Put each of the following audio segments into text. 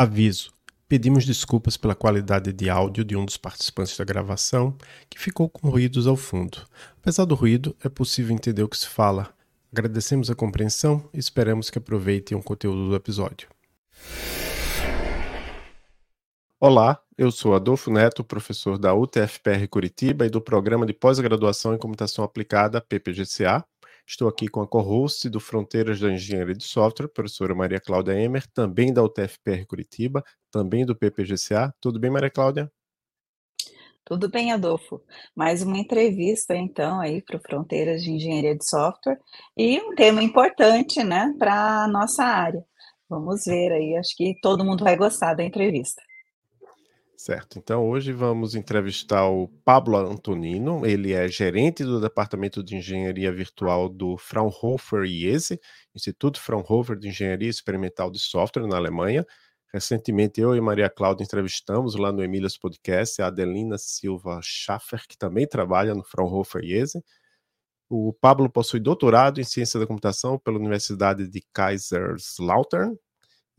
Aviso: pedimos desculpas pela qualidade de áudio de um dos participantes da gravação, que ficou com ruídos ao fundo. Apesar do ruído, é possível entender o que se fala. Agradecemos a compreensão e esperamos que aproveitem o conteúdo do episódio. Olá, eu sou Adolfo Neto, professor da UTFPR Curitiba e do Programa de Pós-Graduação em Computação Aplicada, PPGCA, Estou aqui com a co-host do Fronteiras da Engenharia de Software, professora Maria Cláudia Emer, também da UTFPR Curitiba, também do PPGCA. Tudo bem, Maria Cláudia? Tudo bem, Adolfo. Mais uma entrevista, então, aí para o Fronteiras de Engenharia de Software e um tema importante, né, para a nossa área. Vamos ver aí, acho que todo mundo vai gostar da entrevista. Certo. Então, hoje vamos entrevistar o Pablo Antonino. Ele é gerente do Departamento de Engenharia Virtual do Fraunhofer IESE, Instituto Fraunhofer de Engenharia Experimental de Software, na Alemanha. Recentemente, eu e Maria Cláudia entrevistamos lá no Emílias Podcast a Adelina Silva Schaffer, que também trabalha no Fraunhofer IESE. O Pablo possui doutorado em Ciência da Computação pela Universidade de Kaiserslautern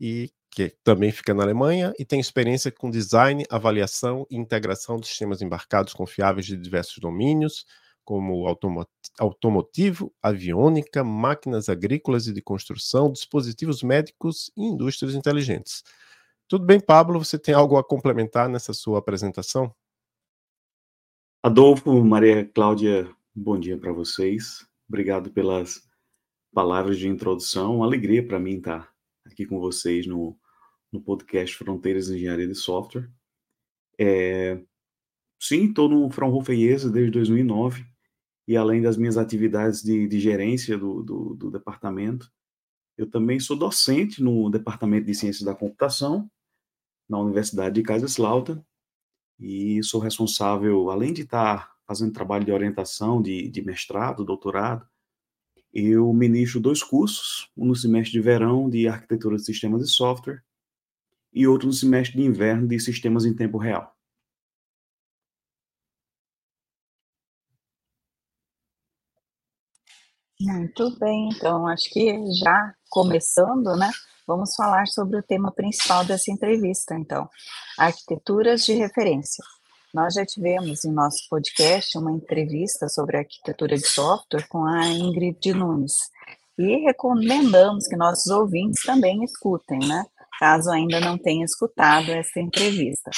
e que também fica na Alemanha e tem experiência com design, avaliação e integração de sistemas embarcados confiáveis de diversos domínios, como automotivo, aviônica, máquinas agrícolas e de construção, dispositivos médicos e indústrias inteligentes. Tudo bem, Pablo? Você tem algo a complementar nessa sua apresentação? Adolfo, Maria Cláudia, bom dia para vocês. Obrigado pelas palavras de introdução. Uma alegria para mim estar aqui com vocês no, no podcast Fronteiras de Engenharia de Software. É, sim, estou no Fraunhofer IESA desde 2009 e além das minhas atividades de, de gerência do, do, do, departamento, eu também sou docente no Departamento de Ciências da Computação na Universidade de Kaiserslautern e sou responsável, além de estar fazendo trabalho de orientação de, de mestrado, doutorado, eu ministro dois cursos, um no semestre de verão de Arquitetura de Sistemas de Software e outro no semestre de inverno de Sistemas em Tempo Real. Muito bem, então acho que já começando, né? Vamos falar sobre o tema principal dessa entrevista, então, arquiteturas de referência. Nós já tivemos em nosso podcast uma entrevista sobre arquitetura de software com a Ingrid Nunes e recomendamos que nossos ouvintes também escutem, né? Caso ainda não tenha escutado essa entrevista.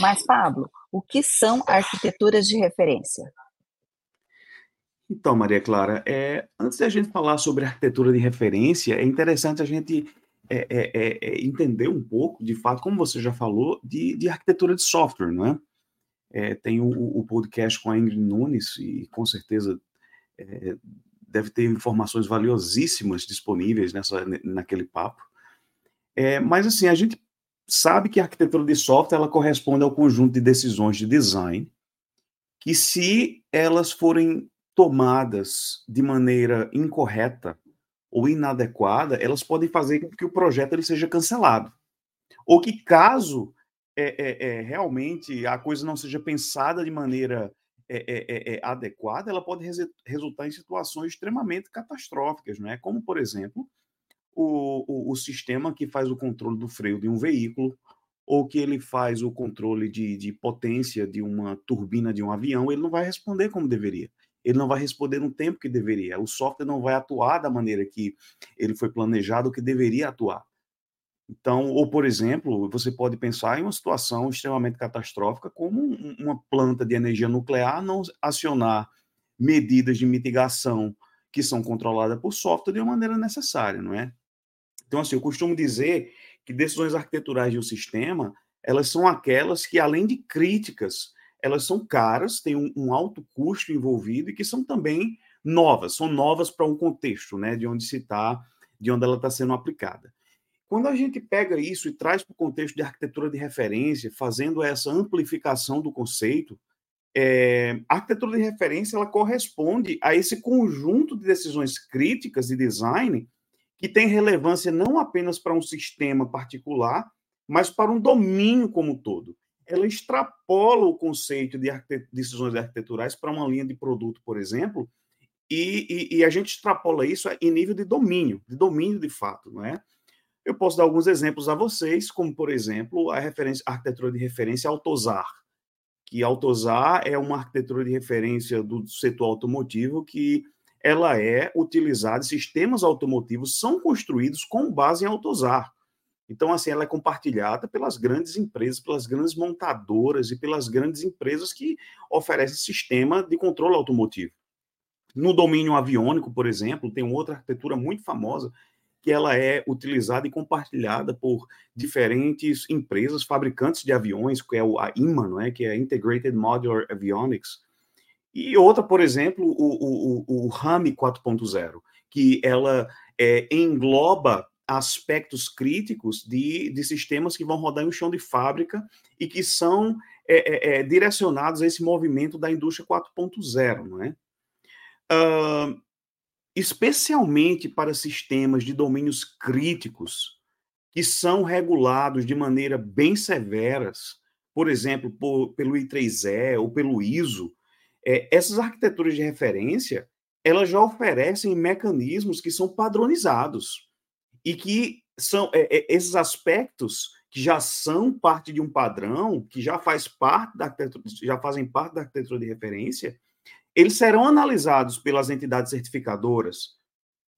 Mas, Pablo, o que são arquiteturas de referência? Então, Maria Clara, é, antes da gente falar sobre arquitetura de referência, é interessante a gente é, é, é, é entender um pouco, de fato, como você já falou, de, de arquitetura de software, não é? É, tem o, o, podcast com a Ingrid Nunes e com certeza é, deve ter informações valiosíssimas disponíveis nessa, naquele papo. É, mas assim, a gente sabe que a arquitetura de software ela corresponde ao conjunto de decisões de design que se elas forem tomadas de maneira incorreta ou inadequada, elas podem fazer com que o projeto ele seja cancelado. Ou que caso é, é, é, realmente a coisa não seja pensada de maneira é, é, adequada, ela pode res, resultar em situações extremamente catastróficas, não é? Como, por exemplo, o, o, o, sistema que faz o controle do freio de um veículo, ou que ele faz o controle de, de potência de uma turbina de um avião, ele não vai responder como deveria. Ele não vai responder no tempo que deveria. O software não vai atuar da maneira que ele foi planejado, que deveria atuar. Então, ou por exemplo, você pode pensar em uma situação extremamente catastrófica, como uma planta de energia nuclear não acionar medidas de mitigação que são controladas por software de uma maneira necessária, não é? Então, assim, eu costumo dizer que decisões arquiteturais de um sistema, elas são aquelas que, além de críticas, elas são caras, têm um, um alto custo envolvido e que são também novas, são novas para um contexto, né, de onde se está, de onde ela está sendo aplicada. Quando a gente pega isso e traz para o contexto de arquitetura de referência, fazendo essa amplificação do conceito, é, a arquitetura de referência ela corresponde a esse conjunto de decisões críticas de design que tem relevância não apenas para um sistema particular, mas para um domínio como um todo. Ela extrapola o conceito de decisões arquiteturais para uma linha de produto, por exemplo, e, e, e, a gente extrapola isso em nível de domínio, de domínio de fato, não é? Eu posso dar alguns exemplos a vocês, como, por exemplo, a, referência, a arquitetura de referência Altozar, que Altozar é uma arquitetura de referência do setor automotivo que ela é utilizada, sistemas automotivos são construídos com base em Altozar. Então, assim, ela é compartilhada pelas grandes empresas, pelas grandes montadoras e pelas grandes empresas que oferecem sistema de controle automotivo. No domínio aviônico, por exemplo, tem outra arquitetura muito famosa que ela é utilizada e compartilhada por diferentes empresas, fabricantes de aviões, que é a IMA, não é? que é Integrated Modular Avionics, e outra, por exemplo, o, o, o RAM 4.0, que ela é, engloba aspectos críticos de, de sistemas que vão rodar em um chão de fábrica e que são é, é, é direcionados a esse movimento da indústria 4.0, não é? Uh, especialmente para sistemas de domínios críticos que são regulados de maneira bem severas, por exemplo, por, pelo I3E ou pelo ISO, é, essas arquiteturas de referência elas já oferecem mecanismos que são padronizados e que são é, é, esses aspectos que já são parte de um padrão, que já faz parte da já fazem parte da arquitetura de referência, eles serão analisados pelas entidades certificadoras,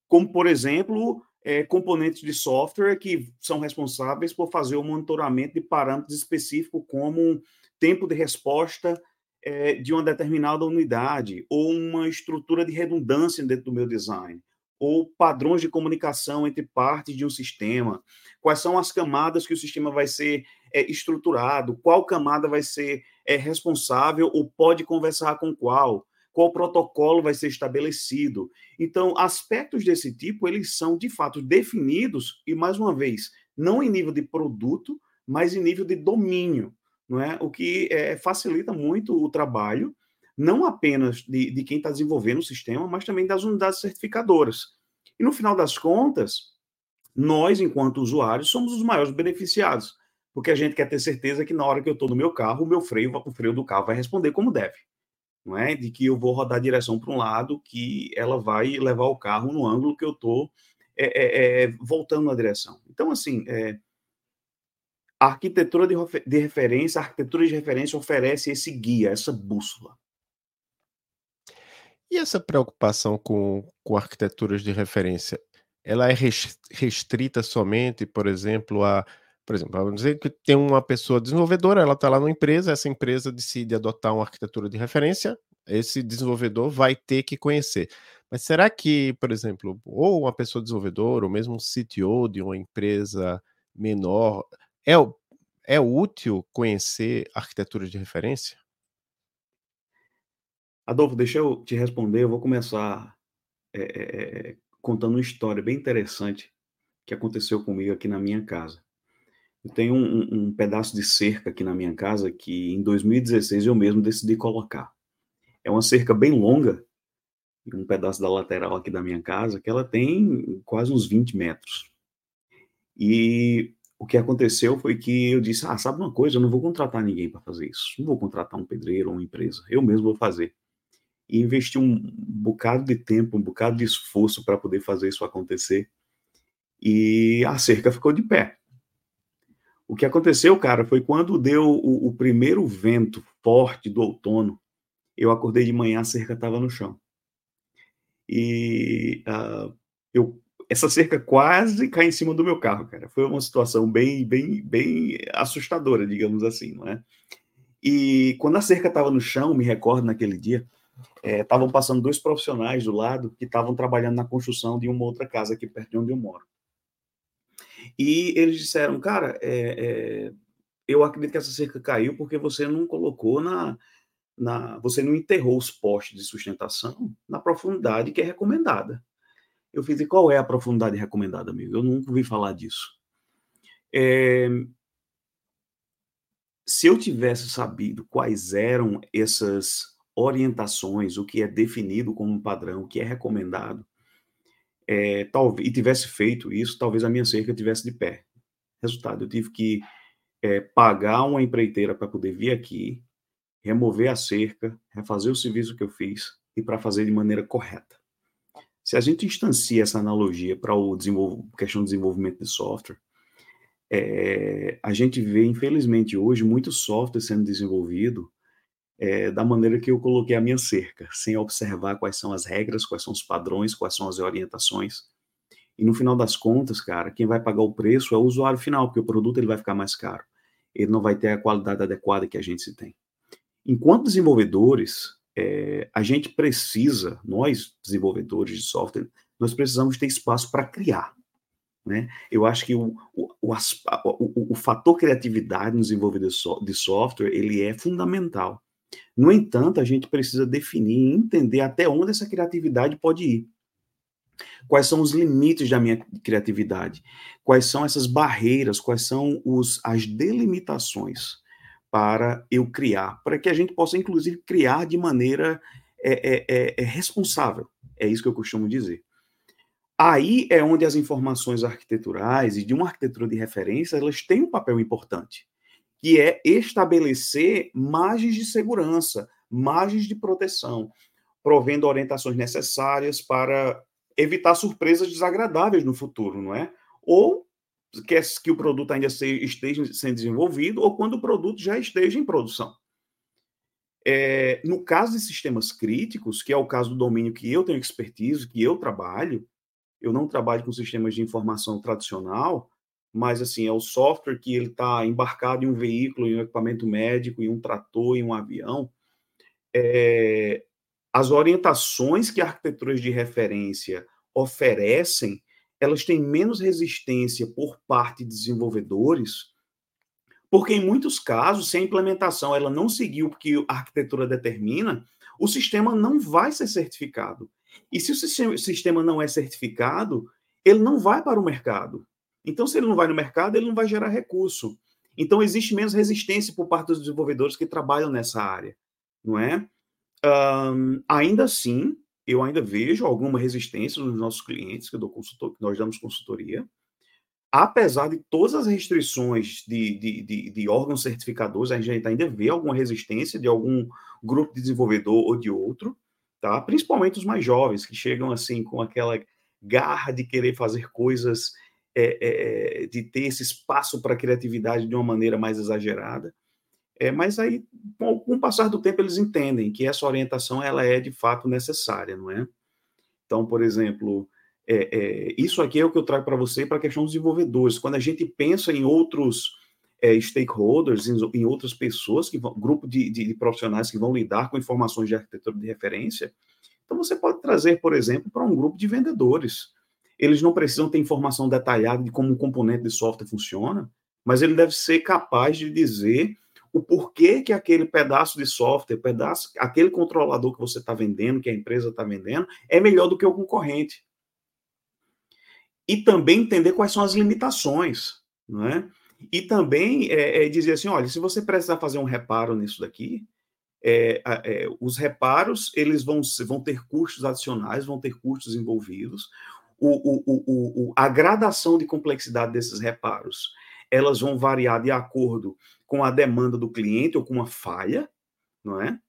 como por exemplo é, componentes de software que são responsáveis por fazer o monitoramento de parâmetros específicos como tempo de resposta é, de uma determinada unidade ou uma estrutura de redundância dentro do meu design ou padrões de comunicação entre partes de um sistema, quais são as camadas que o sistema vai ser é, estruturado, qual camada vai ser é, responsável ou pode conversar com qual, qual protocolo vai ser estabelecido. Então, aspectos desse tipo, eles são, de fato, definidos, e, mais uma vez, não em nível de produto, mas em nível de domínio, não é? o que é, facilita muito o trabalho não apenas de, de quem está desenvolvendo o sistema, mas também das unidades certificadoras. E no final das contas, nós, enquanto usuários, somos os maiores beneficiados, porque a gente quer ter certeza que na hora que eu estou no meu carro, o meu freio, o freio do carro vai responder como deve. Não é? De que eu vou rodar a direção para um lado, que ela vai levar o carro no ângulo que eu estou é, é, é, voltando na direção. Então, assim, é, a arquitetura de, de referência, a arquitetura de referência oferece esse guia, essa bússola. E essa preocupação com, com arquiteturas de referência, ela é restrita somente, por exemplo, a. Por exemplo, vamos dizer que tem uma pessoa desenvolvedora, ela está lá numa empresa, essa empresa decide adotar uma arquitetura de referência, esse desenvolvedor vai ter que conhecer. Mas será que, por exemplo, ou uma pessoa desenvolvedora, ou mesmo um CTO de uma empresa menor, é, é útil conhecer arquiteturas de referência? Adolfo, deixa eu te responder. Eu vou começar é, é, contando uma história bem interessante que aconteceu comigo aqui na minha casa. Eu tenho um, um, pedaço de cerca aqui na minha casa que em 2016 eu mesmo decidi colocar. É uma cerca bem longa, um pedaço da lateral aqui da minha casa, que ela tem quase uns 20 metros. E o que aconteceu foi que eu disse: Ah, sabe uma coisa? Eu não vou contratar ninguém para fazer isso. Não vou contratar um pedreiro ou uma empresa. Eu mesmo vou fazer e investi um bocado de tempo, um bocado de esforço para poder fazer isso acontecer. E a cerca ficou de pé. O que aconteceu, cara, foi quando deu o, o primeiro vento forte do outono, eu acordei de manhã, a cerca estava no chão. E uh, eu, essa cerca quase cai em cima do meu carro, cara. Foi uma situação bem, bem, bem assustadora, digamos assim, não é? E quando a cerca estava no chão, me recordo naquele dia, estavam é, passando dois profissionais do lado que estavam trabalhando na construção de uma outra casa aqui perto de onde eu moro. E eles disseram, cara, é, é, eu acredito que essa cerca caiu porque você não colocou na, na, você não enterrou os postes de sustentação na profundidade que é recomendada. Eu fiz, e qual é a profundidade recomendada, amigo? Eu nunca ouvi falar disso. É, se eu tivesse sabido quais eram essas orientações, o que é definido como padrão, o que é recomendado, é, e tivesse feito isso, talvez a minha cerca tivesse de pé. Resultado, eu tive que é, pagar uma empreiteira para poder vir aqui, remover a cerca, refazer o serviço que eu fiz e para fazer de maneira correta. Se a gente instancia essa analogia para o questão do desenvolvimento de software, é, a gente vê, infelizmente, hoje, muito software sendo desenvolvido é, da maneira que eu coloquei a minha cerca, sem observar quais são as regras, quais são os padrões, quais são as orientações. E no final das contas, cara, quem vai pagar o preço é o usuário final, porque o produto ele vai ficar mais caro. Ele não vai ter a qualidade adequada que a gente se tem. Enquanto desenvolvedores, é, a gente precisa, nós desenvolvedores de software, nós precisamos ter espaço para criar. Né? Eu acho que o, o, o, o, o fator criatividade no desenvolvimento de software ele é fundamental. No entanto, a gente precisa definir e entender até onde essa criatividade pode ir. Quais são os limites da minha criatividade? Quais são essas barreiras? Quais são os, as delimitações para eu criar? Para que a gente possa, inclusive, criar de maneira é, é, é, é responsável. É isso que eu costumo dizer. Aí é onde as informações arquiteturais e de uma arquitetura de referência elas têm um papel importante que é estabelecer margens de segurança, margens de proteção, provendo orientações necessárias para evitar surpresas desagradáveis no futuro, não é? Ou quer que o produto ainda esteja sendo desenvolvido, ou quando o produto já esteja em produção. É, no caso de sistemas críticos, que é o caso do domínio que eu tenho expertise, que eu trabalho, eu não trabalho com sistemas de informação tradicional, mas assim, é o software que ele está embarcado em um veículo, em um equipamento médico, em um trator, em um avião. É, as orientações que arquiteturas de referência oferecem, elas têm menos resistência por parte de desenvolvedores, porque em muitos casos, se a implementação ela não seguiu o que a arquitetura determina, o sistema não vai ser certificado. E se o sistema não é certificado, ele não vai para o mercado. Então, se ele não vai no mercado, ele não vai gerar recurso. Então, existe menos resistência por parte dos desenvolvedores que trabalham nessa área, não é? Um, ainda assim, eu ainda vejo alguma resistência nos nossos clientes que, que nós damos consultoria, apesar de todas as restrições de, de, de, de, órgãos certificadores, a gente ainda vê alguma resistência de algum grupo de desenvolvedor ou de outro, tá? Principalmente os mais jovens, que chegam assim com aquela garra de querer fazer coisas é, é, de ter esse espaço para criatividade de uma maneira mais exagerada. É, mas aí, com, com o passar do tempo, eles entendem que essa orientação ela é de fato necessária, não é? Então, por exemplo, é, é, isso aqui é o que eu trago para você para a questão dos desenvolvedores. Quando a gente pensa em outros é, stakeholders, em, em, outras pessoas, que vão, grupo de, de, de, profissionais que vão lidar com informações de arquitetura de referência, então você pode trazer, por exemplo, para um grupo de vendedores eles não precisam ter informação detalhada de como um componente de software funciona, mas ele deve ser capaz de dizer o porquê que aquele pedaço de software, pedaço, aquele controlador que você está vendendo, que a empresa está vendendo, é melhor do que o concorrente. E também entender quais são as limitações, não é? E também é, é dizer assim, olha, se você precisar fazer um reparo nisso daqui, é, é, os reparos eles vão, vão ter custos adicionais, vão ter custos envolvidos o, o, o, a gradação de complexidade desses reparos, elas vão variar de acordo com a demanda do cliente ou com uma falha, não é?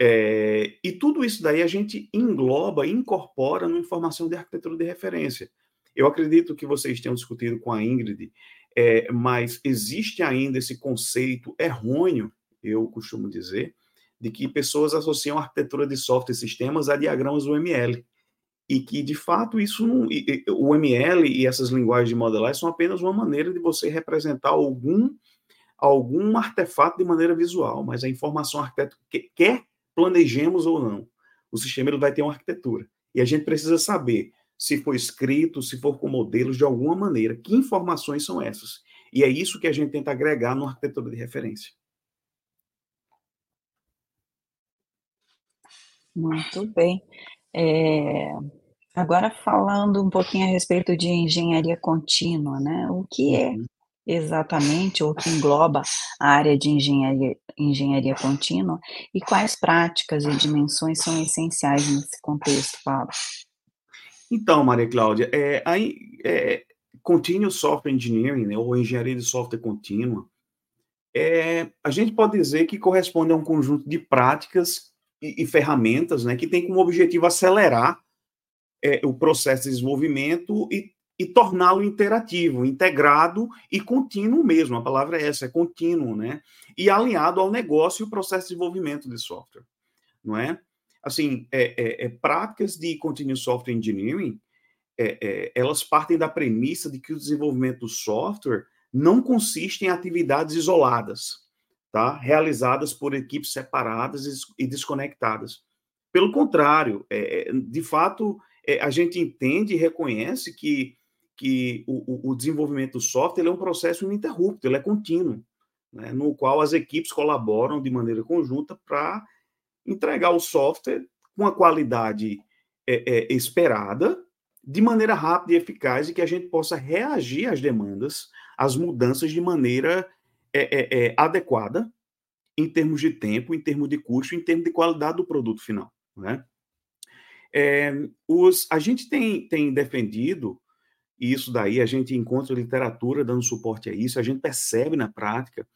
é e tudo isso daí a gente engloba, incorpora na informação de arquitetura de referência. Eu acredito que vocês tenham discutido com a Ingrid, é, mas existe ainda esse conceito errôneo, eu costumo dizer, de que pessoas associam arquitetura de software e sistemas a diagramas UML e que de fato isso não, o ML e essas linguagens de modelagem são apenas uma maneira de você representar algum algum artefato de maneira visual, mas a informação arquiteto quer planejemos ou não, o sistema ele vai ter uma arquitetura e a gente precisa saber se for escrito, se for com modelos de alguma maneira, que informações são essas? E é isso que a gente tenta agregar no arquitetura de referência. Muito bem. É, agora falando um pouquinho a respeito de engenharia contínua, né? O que é uhum. exatamente, ou que engloba a área de engenharia, engenharia contínua e quais práticas e dimensões são essenciais nesse contexto, Paulo? Então, Maria Cláudia, é, aí, é, Continuous Software Engineering, né, ou engenharia de software contínua, é, a gente pode dizer que corresponde a um conjunto de práticas e, e, ferramentas né, que tem como objetivo acelerar é, o processo de desenvolvimento e, e torná-lo interativo, integrado e contínuo mesmo. A palavra é essa, é contínuo, né? E alinhado ao negócio e o processo de desenvolvimento de software, não é? Assim, é, é, é práticas de continuous software engineering, é, é, elas partem da premissa de que o desenvolvimento do software não consiste em atividades isoladas, tá? realizadas por equipes separadas e desconectadas. Pelo contrário, é, é, de fato, é, a gente entende e reconhece que, que o, o desenvolvimento do software é um processo ininterrupto, ele é contínuo, né? no qual as equipes colaboram de maneira conjunta para entregar o software com a qualidade é, é, esperada, de maneira rápida e eficaz, e que a gente possa reagir às demandas, às mudanças de maneira é, é, é, adequada, em termos de tempo, em termos de custo, em termos de qualidade do produto final. Né? É, os, a gente tem, tem defendido isso daí, a gente encontra literatura dando suporte a isso, a gente percebe na prática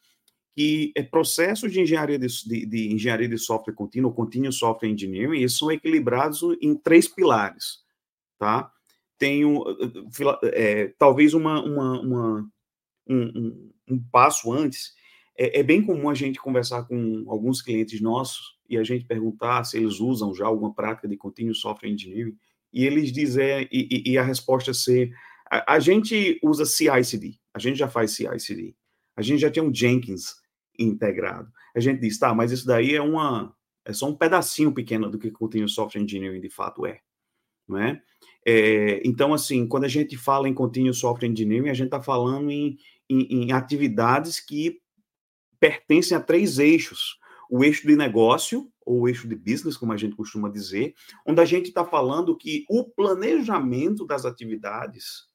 que é, processos de engenharia de, de, de engenharia de software contínuo, contínuo software engineering, eles são equilibrados em três pilares, tá? Tem um, é, talvez uma, uma, uma um, um, passo antes, é, é, bem comum a gente conversar com alguns clientes nossos e a gente perguntar se eles usam já alguma prática de contínuo software engineering, e eles dizem, e, e a resposta ser, a, a gente usa CI/CD, a gente já faz CI/CD, a gente já tem um Jenkins integrado. A gente diz, tá, mas isso daí é uma, é só um pedacinho pequeno do que contínuo software engineering de fato é, não é? então, assim, quando a gente fala em contínuo software engineering, a gente está falando em, em, em atividades que pertencem a três eixos. O eixo de negócio, ou o eixo de business, como a gente costuma dizer, onde a gente está falando que o planejamento das atividades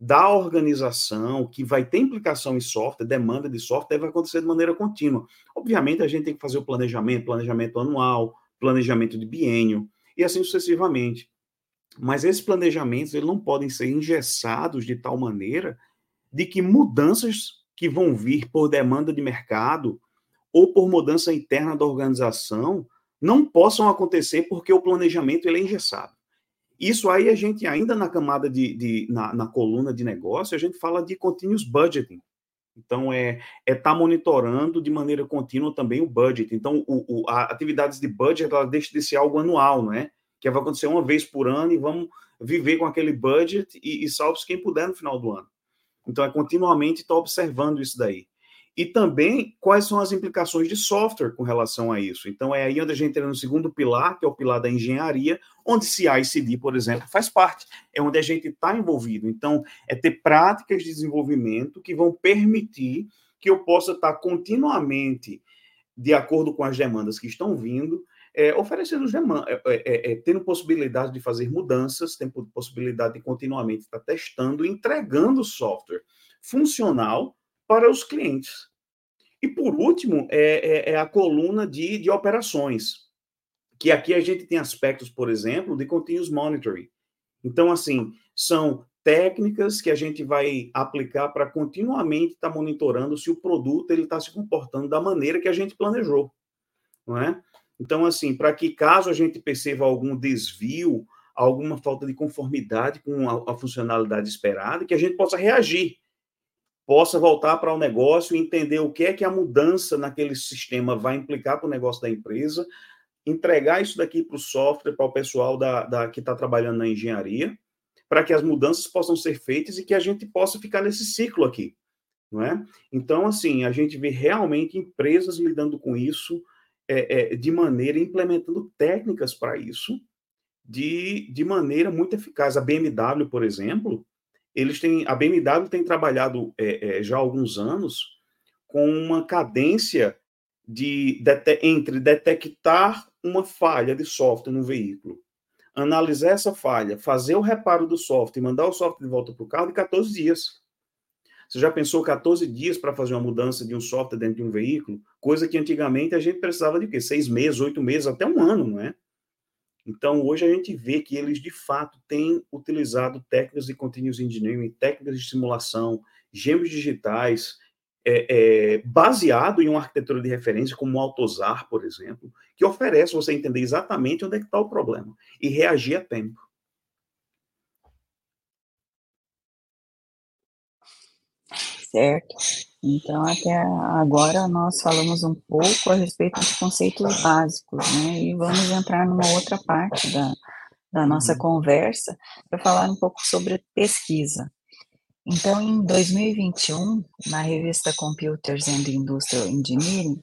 da organização, que vai ter implicação em software, demanda de software, deve acontecer de maneira contínua. Obviamente, a gente tem que fazer o planejamento, planejamento anual, planejamento de biênio, e assim sucessivamente. Mas esses planejamentos eles não podem ser engessados de tal maneira de que mudanças que vão vir por demanda de mercado ou por mudança interna da organização não possam acontecer porque o planejamento ele é engessado. Isso aí a gente ainda na camada de, de na, na, coluna de negócio, a gente fala de continuous budgeting. Então, é estar é tá monitorando de maneira contínua também o budget. Então, o, o, a atividades de budget, ela deixa de ser algo anual, não é? Que vai acontecer uma vez por ano e vamos viver com aquele budget e, e salve quem puder no final do ano. Então, é continuamente estar observando isso daí. E também quais são as implicações de software com relação a isso. Então, é aí onde a gente entra no segundo pilar, que é o pilar da engenharia, onde CI e CD, por exemplo, faz parte. É onde a gente está envolvido. Então, é ter práticas de desenvolvimento que vão permitir que eu possa estar continuamente, de acordo com as demandas que estão vindo, é, oferecendo é, é, é, é, tendo possibilidade de fazer mudanças, tendo possibilidade de continuamente estar testando, entregando software funcional para os clientes. E por último, é, é, a coluna de, de operações, que aqui a gente tem aspectos, por exemplo, de continuous monitoring. Então, assim, são técnicas que a gente vai aplicar para continuamente estar monitorando se o produto ele está se comportando da maneira que a gente planejou, não é? Então, assim, para que caso a gente perceba algum desvio, alguma falta de conformidade com a, a funcionalidade esperada, que a gente possa reagir, possa voltar para o negócio e entender o que é que a mudança naquele sistema vai implicar para o negócio da empresa, entregar isso daqui para o software, para o pessoal da, da que está trabalhando na engenharia, para que as mudanças possam ser feitas e que a gente possa ficar nesse ciclo aqui, não é? Então, assim, a gente vê realmente empresas lidando com isso, é, é, de maneira, implementando técnicas para isso, de, de maneira muito eficaz. A BMW, por exemplo, eles têm, a BMW tem trabalhado é, é, já há alguns anos com uma cadência de, de, entre detectar uma falha de software no veículo, analisar essa falha, fazer o reparo do software e mandar o software de volta para o carro em 14 dias. Você já pensou 14 dias para fazer uma mudança de um software dentro de um veículo? Coisa que antigamente a gente precisava de quê? Seis meses, oito meses, até um ano, não é? Então, hoje a gente vê que eles, de fato, têm utilizado técnicas de continuous engineering, técnicas de simulação, gêmeos digitais, é, é, baseado em uma arquitetura de referência como o Altozar, por exemplo, que oferece você entender exatamente onde é que está o problema e reagir a tempo. Certo. Então, até agora nós falamos um pouco a respeito dos conceitos básicos, né? E vamos entrar numa outra parte da, da nossa uhum. conversa para falar um pouco sobre pesquisa. Então, em 2021, na revista Computers and Industrial Engineering,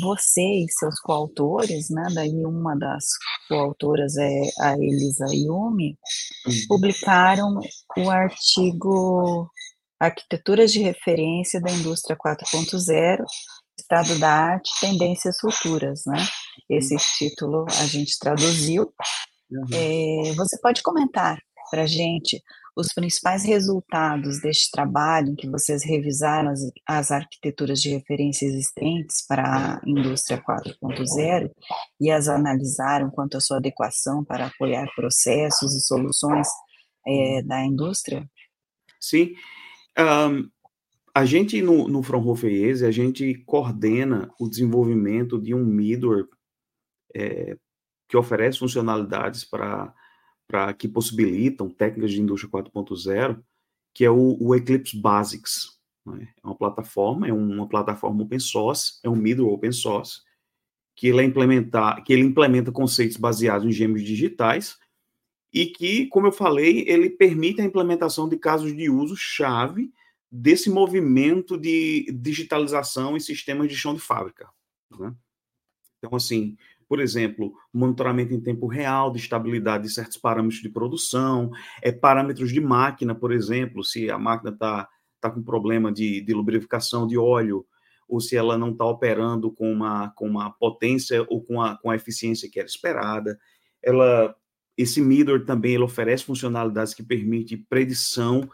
você e seus coautores, né, daí uma das coautoras é a Elisa Yumi, uhum. publicaram o artigo Arquiteturas de Referência da Indústria 4.0, Estado da Arte, Tendências Futuras, né? Esse uhum. título a gente traduziu. Uhum. É, você pode comentar para a gente os principais resultados deste trabalho em que vocês revisaram as, as arquiteturas de referência existentes para a indústria 4.0 e as analisaram quanto à sua adequação para apoiar processos e soluções é, da indústria? Sim. Um, a gente, no, no Fraunhofer a gente coordena o desenvolvimento de um middleware é, que oferece funcionalidades para que possibilitam técnicas de indústria 4.0, que é o, o Eclipse Basics. Né? É uma plataforma, é uma plataforma open source, é um middle open source, que ele, é implementar, que ele implementa conceitos baseados em gêmeos digitais e que, como eu falei, ele permite a implementação de casos de uso chave desse movimento de digitalização em sistemas de chão de fábrica. Né? Então, assim, por exemplo, monitoramento em tempo real de estabilidade de certos parâmetros de produção, é, parâmetros de máquina, por exemplo, se a máquina está tá com problema de, de lubrificação de óleo, ou se ela não está operando com uma, com uma potência ou com a, com a eficiência que era esperada. Ela, esse middleware também ele oferece funcionalidades que permitem predição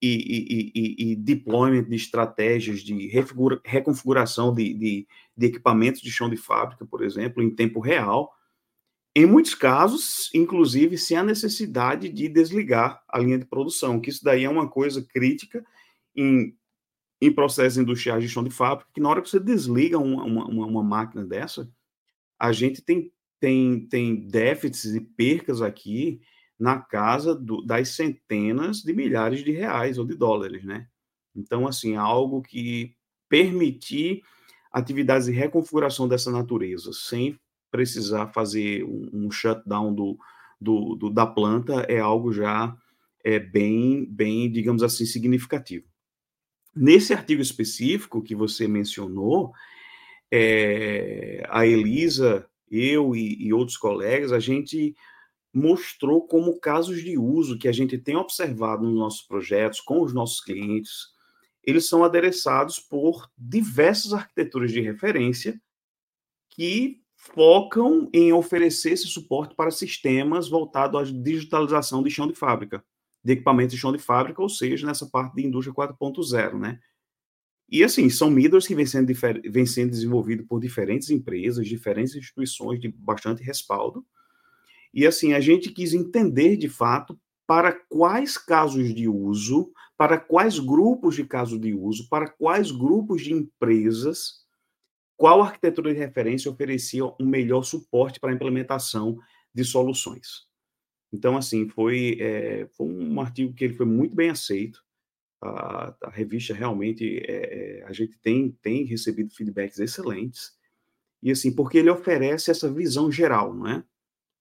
e, e, e, e, deployment de estratégias de reconfiguração de, de, de, equipamentos de chão de fábrica, por exemplo, em tempo real. Em muitos casos, inclusive, sem a necessidade de desligar a linha de produção, que isso daí é uma coisa crítica em, em processos industriais de chão de fábrica, que na hora que você desliga uma, uma, uma máquina dessa, a gente tem, tem, tem déficits e percas aqui na casa do, das centenas de milhares de reais ou de dólares, né? Então, assim, algo que permitir atividades de reconfiguração dessa natureza, sem precisar fazer um, um shutdown do, do, do, da planta, é algo já é, bem, bem, digamos assim, significativo. Nesse artigo específico que você mencionou, é, a Elisa, eu e, e outros colegas, a gente mostrou como casos de uso que a gente tem observado nos nossos projetos, com os nossos clientes, eles são adereçados por diversas arquiteturas de referência que focam em oferecer esse suporte para sistemas voltados à digitalização de chão de fábrica, de equipamentos de chão de fábrica, ou seja, nessa parte de indústria 4.0, né? E assim, são middles que vêm sendo, vêm sendo desenvolvidos por diferentes empresas, diferentes instituições de bastante respaldo, e assim, a gente quis entender de fato para quais casos de uso, para quais grupos de casos de uso, para quais grupos de empresas, qual arquitetura de referência oferecia um melhor suporte para a implementação de soluções. Então, assim, foi, é, foi um artigo que ele foi muito bem aceito. A, a revista realmente, é, a gente tem, tem recebido feedbacks excelentes. E assim, porque ele oferece essa visão geral, não é?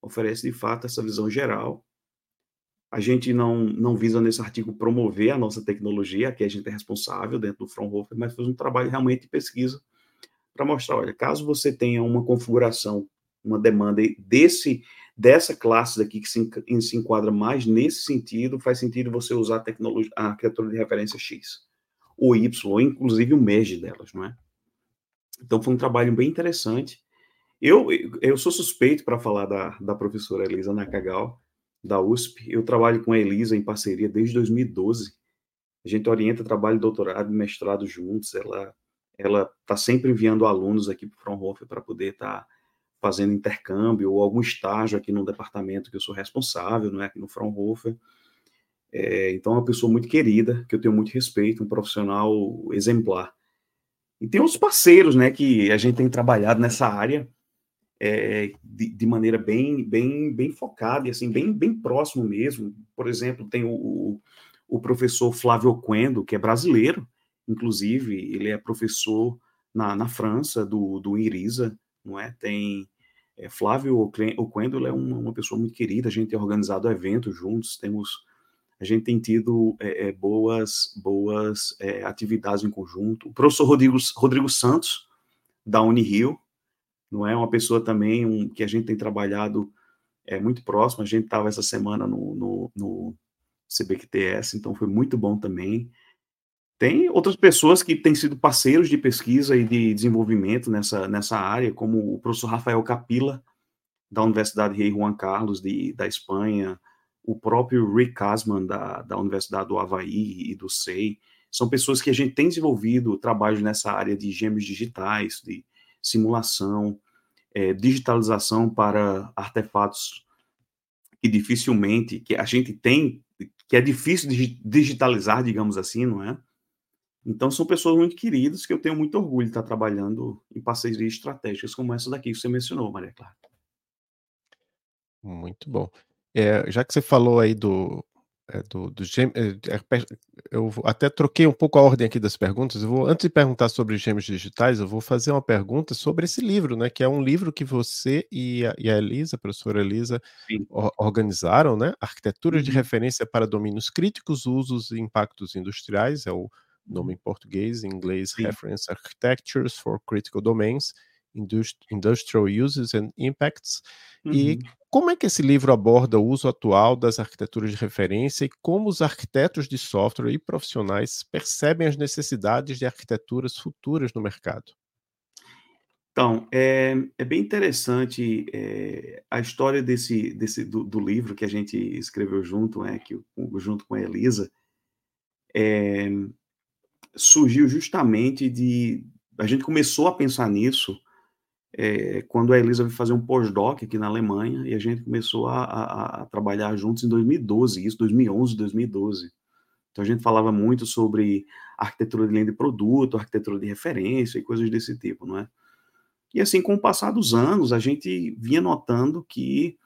oferece de fato essa visão geral. A gente não, não visa nesse artigo promover a nossa tecnologia, que a gente é responsável dentro do Fraunhofer, mas faz um trabalho realmente de pesquisa para mostrar, olha, caso você tenha uma configuração, uma demanda desse dessa classe daqui que se, se enquadra mais nesse sentido, faz sentido você usar a tecnologia, a arquitetura de referência X, ou Y, ou inclusive o merge delas, não é? Então foi um trabalho bem interessante eu, eu sou suspeito para falar da, da professora Elisa Nakagal, da USP. Eu trabalho com a Elisa em parceria desde 2012. A gente orienta trabalho doutorado e mestrado juntos. Ela ela está sempre enviando alunos aqui para o Fraunhofer para poder estar tá fazendo intercâmbio ou algum estágio aqui no departamento que eu sou responsável, não é aqui no Fraunhofer. É, então, é uma pessoa muito querida, que eu tenho muito respeito, um profissional exemplar. E tem outros parceiros, né, que a gente tem trabalhado nessa área é, de, de, maneira bem, bem, bem focada e assim bem, bem próximo mesmo. Por exemplo, tem o, o professor Flávio Quendo, que é brasileiro, inclusive, ele é professor na, na França, do, do IRISA, não é? Tem é, Flávio Oquendo, é uma, uma pessoa muito querida, a gente tem organizado eventos juntos, temos a gente tem tido é, é, boas, boas é, atividades em conjunto. O professor Rodrigo, Rodrigo Santos, da Unirio, não é uma pessoa também um, que a gente tem trabalhado é, muito próximo. A gente estava essa semana no, no, no CBQTS, então foi muito bom também. Tem outras pessoas que têm sido parceiros de pesquisa e de desenvolvimento nessa, nessa área, como o professor Rafael Capila, da Universidade Rei Juan Carlos, de, da Espanha, o próprio Rick Kasman, da, da Universidade do Havaí e do SEI, são pessoas que a gente tem desenvolvido trabalhos nessa área de gêmeos digitais, de simulação, é, digitalização para artefatos que dificilmente, que a gente tem, que é difícil digitalizar, digamos assim, não é? Então, são pessoas muito queridas que eu tenho muito orgulho de estar trabalhando em parcerias estratégicas como essa daqui que você mencionou, Maria Clara. Muito bom. É, já que você falou aí do, é, do, do é, é eu até troquei um pouco a ordem aqui das perguntas. Eu vou, antes de perguntar sobre gêmeos digitais, eu vou fazer uma pergunta sobre esse livro, né? Que é um livro que você e a, e a Elisa, a professora Elisa, organizaram, né? Arquiteturas uhum. de referência para domínios críticos, usos e impactos industriais, é o nome em português, em inglês, Sim. Reference Architectures for Critical Domains, Industrial Uses and Impacts. Uhum. E como é que esse livro aborda o uso atual das arquiteturas de referência e como os arquitetos de software e profissionais percebem as necessidades de arquiteturas futuras no mercado? Então, é, é bem interessante é, a história desse, desse do, do, livro que a gente escreveu junto, é, que, junto com a Elisa, é, surgiu justamente de. A gente começou a pensar nisso é, quando a Elisa veio fazer um pós-doc aqui na Alemanha, e a gente começou a, a, a, trabalhar juntos em 2012, isso 2011, 2012. Então a gente falava muito sobre arquitetura de linha de produto, arquitetura de referência e coisas desse tipo, não é? E assim, com o passar dos anos, a gente vinha notando que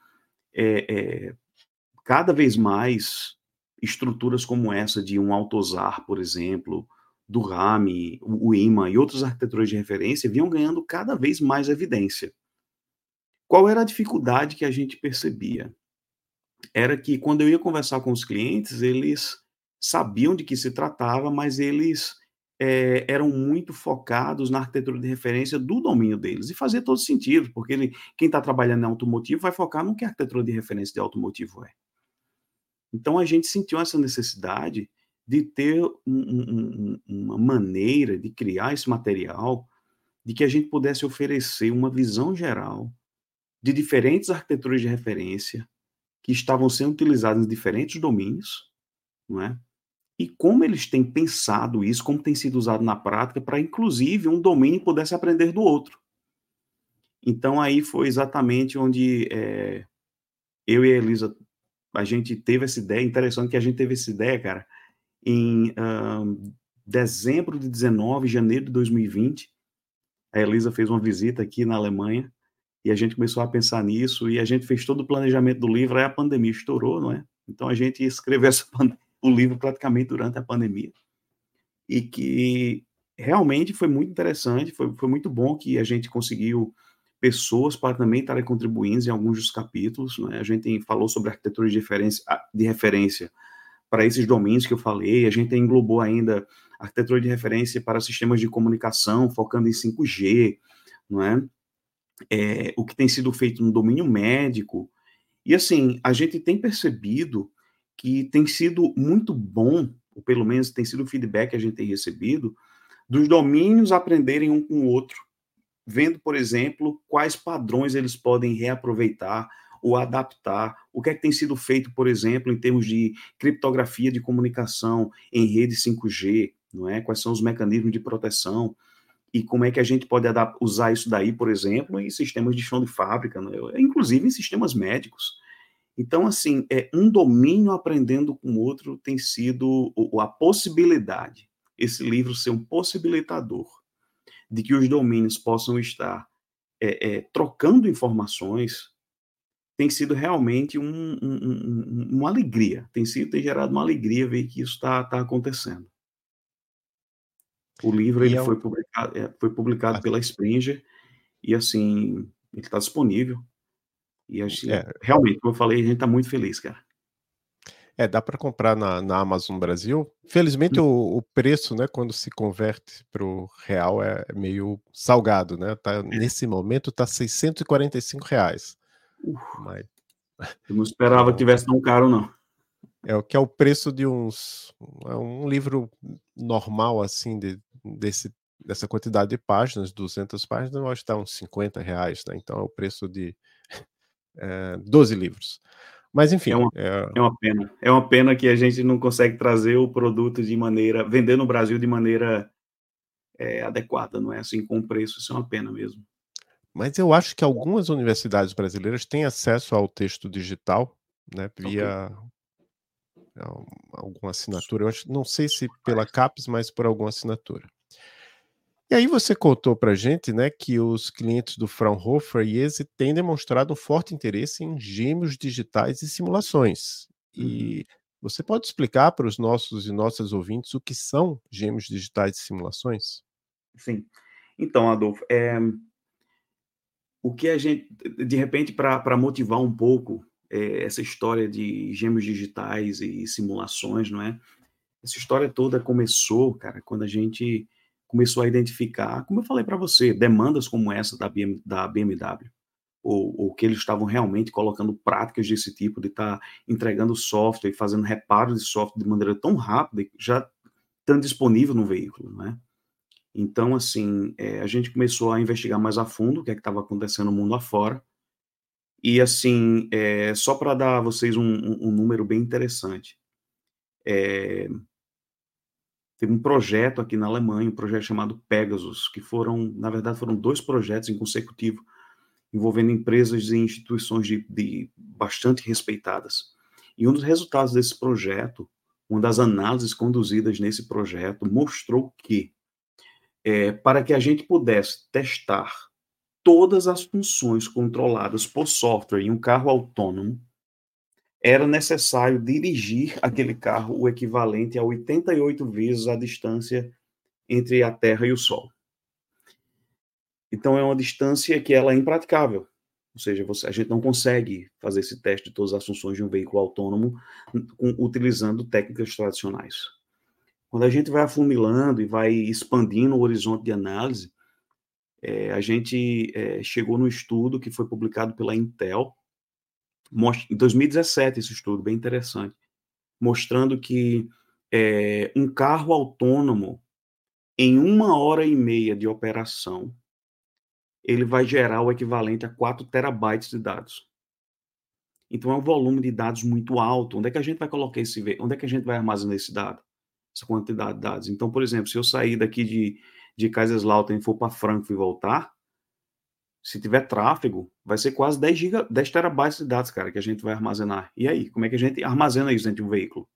é, é, cada vez mais estruturas como essa de um AutoSAR, por exemplo, do Rami, o IMA e outras arquiteturas de referência vinham ganhando cada vez mais evidência. Qual era a dificuldade que a gente percebia? Era que quando eu ia conversar com os clientes, eles sabiam de que se tratava, mas eles é, eram muito focados na arquitetura de referência do domínio deles. E fazia todo sentido, porque ele, quem está trabalhando em automotivo vai focar no que a arquitetura de referência de automotivo é. Então a gente sentiu essa necessidade de ter um, um, uma maneira de criar esse material de que a gente pudesse oferecer uma visão geral de diferentes arquiteturas de referência que estavam sendo utilizadas em diferentes domínios, não é? E como eles têm pensado isso, como tem sido usado na prática, para inclusive um domínio pudesse aprender do outro. Então aí foi exatamente onde é, eu e a Elisa, a gente teve essa ideia, interessante que a gente teve essa ideia, cara, em uh, dezembro de 19, janeiro de 2020, a Elisa fez uma visita aqui na Alemanha e a gente começou a pensar nisso e a gente fez todo o planejamento do livro, aí a pandemia estourou, não é? Então a gente escreveu o livro praticamente durante a pandemia. E que realmente foi muito interessante, foi, foi muito bom que a gente conseguiu pessoas para também estarem contribuindo em alguns dos capítulos. Né? A gente falou sobre arquitetura de referência, de referência para esses domínios que eu falei. A gente englobou ainda arquitetura de referência para sistemas de comunicação, focando em 5G, não é? é o que tem sido feito no domínio médico. E assim, a gente tem percebido que tem sido muito bom, ou pelo menos tem sido o feedback que a gente tem recebido, dos domínios aprenderem um com o outro, vendo, por exemplo, quais padrões eles podem reaproveitar ou adaptar. O que é que tem sido feito, por exemplo, em termos de criptografia de comunicação em rede 5G, não é? Quais são os mecanismos de proteção e como é que a gente pode usar isso daí, por exemplo, em sistemas de chão de fábrica, é? inclusive em sistemas médicos. Então, assim, é um domínio aprendendo com o outro tem sido a possibilidade, esse livro ser um possibilitador de que os domínios possam estar é, é, trocando informações, tem sido realmente um, um, um, uma alegria, tem sido tem gerado uma alegria ver que isso está tá acontecendo. O livro ele é foi publicado, é, foi publicado ah. pela Springer e assim ele está disponível. E assim, é. realmente, como eu falei, a gente está muito feliz, cara. É, dá para comprar na, na, Amazon Brasil. Felizmente hum. o, o, preço, né, quando se converte para o real é meio salgado, né? Tá, é. Nesse momento tá 645 reais. Mas... Eu não esperava que tivesse tão caro, não. É o que é o preço de uns é um livro normal assim de, desse dessa quantidade de páginas, 200 páginas, eu acho que está uns 50 reais, né? Então é o preço de é, 12 livros. Mas enfim. É uma, é... é uma pena. É uma pena que a gente não consegue trazer o produto de maneira. vender no Brasil de maneira é, adequada, não é assim com preço. Isso é uma pena mesmo. Mas eu acho que algumas universidades brasileiras têm acesso ao texto digital, né, via okay. alguma assinatura. Eu acho, não sei se pela CAPES, mas por alguma assinatura. E aí você contou para gente, né, que os clientes do Fraunhofer e ESE têm demonstrado um forte interesse em gêmeos digitais e simulações. Uhum. E você pode explicar para os nossos e nossas ouvintes o que são gêmeos digitais e simulações? Sim. Então, Adolfo, é... o que a gente, de repente, para motivar um pouco é, essa história de gêmeos digitais e simulações, não é? Essa história toda começou, cara, quando a gente começou a identificar, como eu falei para você, demandas como essa da, BM, da BMW, ou, ou, que eles estavam realmente colocando práticas desse tipo, de estar tá entregando software e fazendo reparos de software de maneira tão rápida, já estando disponível no veículo, né? Então, assim, é, a gente começou a investigar mais a fundo o que é estava acontecendo no mundo afora, e, assim, é, só para dar a vocês um, um, um, número bem interessante, é, Teve um projeto aqui na Alemanha, um projeto chamado Pegasus, que foram, na verdade, foram dois projetos em consecutivo, envolvendo empresas e instituições de, de bastante respeitadas. E um dos resultados desse projeto, uma das análises conduzidas nesse projeto, mostrou que, é, para que a gente pudesse testar todas as funções controladas por software em um carro autônomo, era necessário dirigir aquele carro o equivalente a 88 vezes a distância entre a Terra e o Sol. Então é uma distância que ela é impraticável. Ou seja, você, a gente não consegue fazer esse teste de todas as funções de um veículo autônomo com, utilizando técnicas tradicionais. Quando a gente vai afunilando e vai expandindo o horizonte de análise, é, a gente é, chegou no estudo que foi publicado pela Intel, em 2017, esse estudo, bem interessante, mostrando que é, um carro autônomo, em uma hora e meia de operação, ele vai gerar o equivalente a 4 terabytes de dados. Então é um volume de dados muito alto. Onde é que a gente vai colocar esse, onde é que a gente vai armazenar esse dado? Essa quantidade de dados. Então, por exemplo, se eu sair daqui de, de Kaiserslautern e for para Frankfurt e voltar, se tiver tráfego, vai ser quase 10, giga, 10 terabytes de dados, cara, que a gente vai armazenar. E aí, como é que a gente armazena isso dentro de um veículo?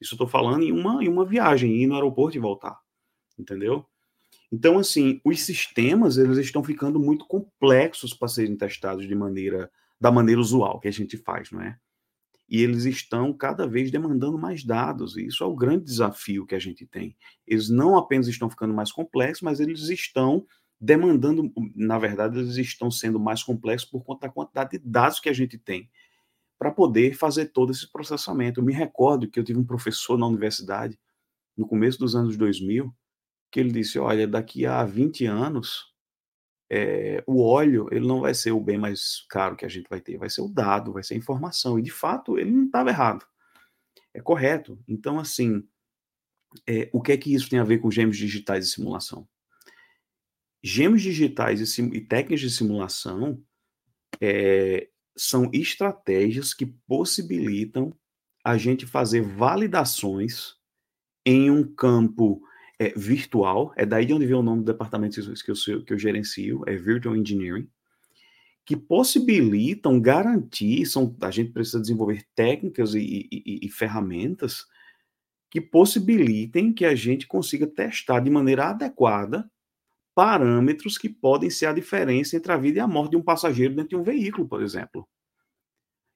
Isso eu estou falando em uma, em uma viagem, ir no aeroporto e voltar. Entendeu? Então, assim, os sistemas, eles estão ficando muito complexos para serem testados de maneira, da maneira usual que a gente faz, não é? E eles estão cada vez demandando mais dados, e isso é o grande desafio que a gente tem. Eles não apenas estão ficando mais complexos, mas eles estão demandando, na verdade, eles estão sendo mais complexos por conta da quantidade de dados que a gente tem para poder fazer todo esse processamento. Eu me recordo que eu tive um professor na universidade, no começo dos anos 2000, que ele disse, olha, daqui a 20 anos, é, o óleo ele não vai ser o bem mais caro que a gente vai ter, vai ser o dado, vai ser a informação. E, de fato, ele não estava errado. É correto. Então, assim, é, o que é que isso tem a ver com gêmeos digitais e simulação? Gêmeos digitais e, e técnicas de simulação é, são estratégias que possibilitam a gente fazer validações em um campo é, virtual, é daí de onde vem o nome do departamento que eu, que eu gerencio, é Virtual Engineering, que possibilitam garantir, são, a gente precisa desenvolver técnicas e, e, e ferramentas que possibilitem que a gente consiga testar de maneira adequada parâmetros que podem ser a diferença entre a vida e a morte de um passageiro dentro de um veículo, por exemplo.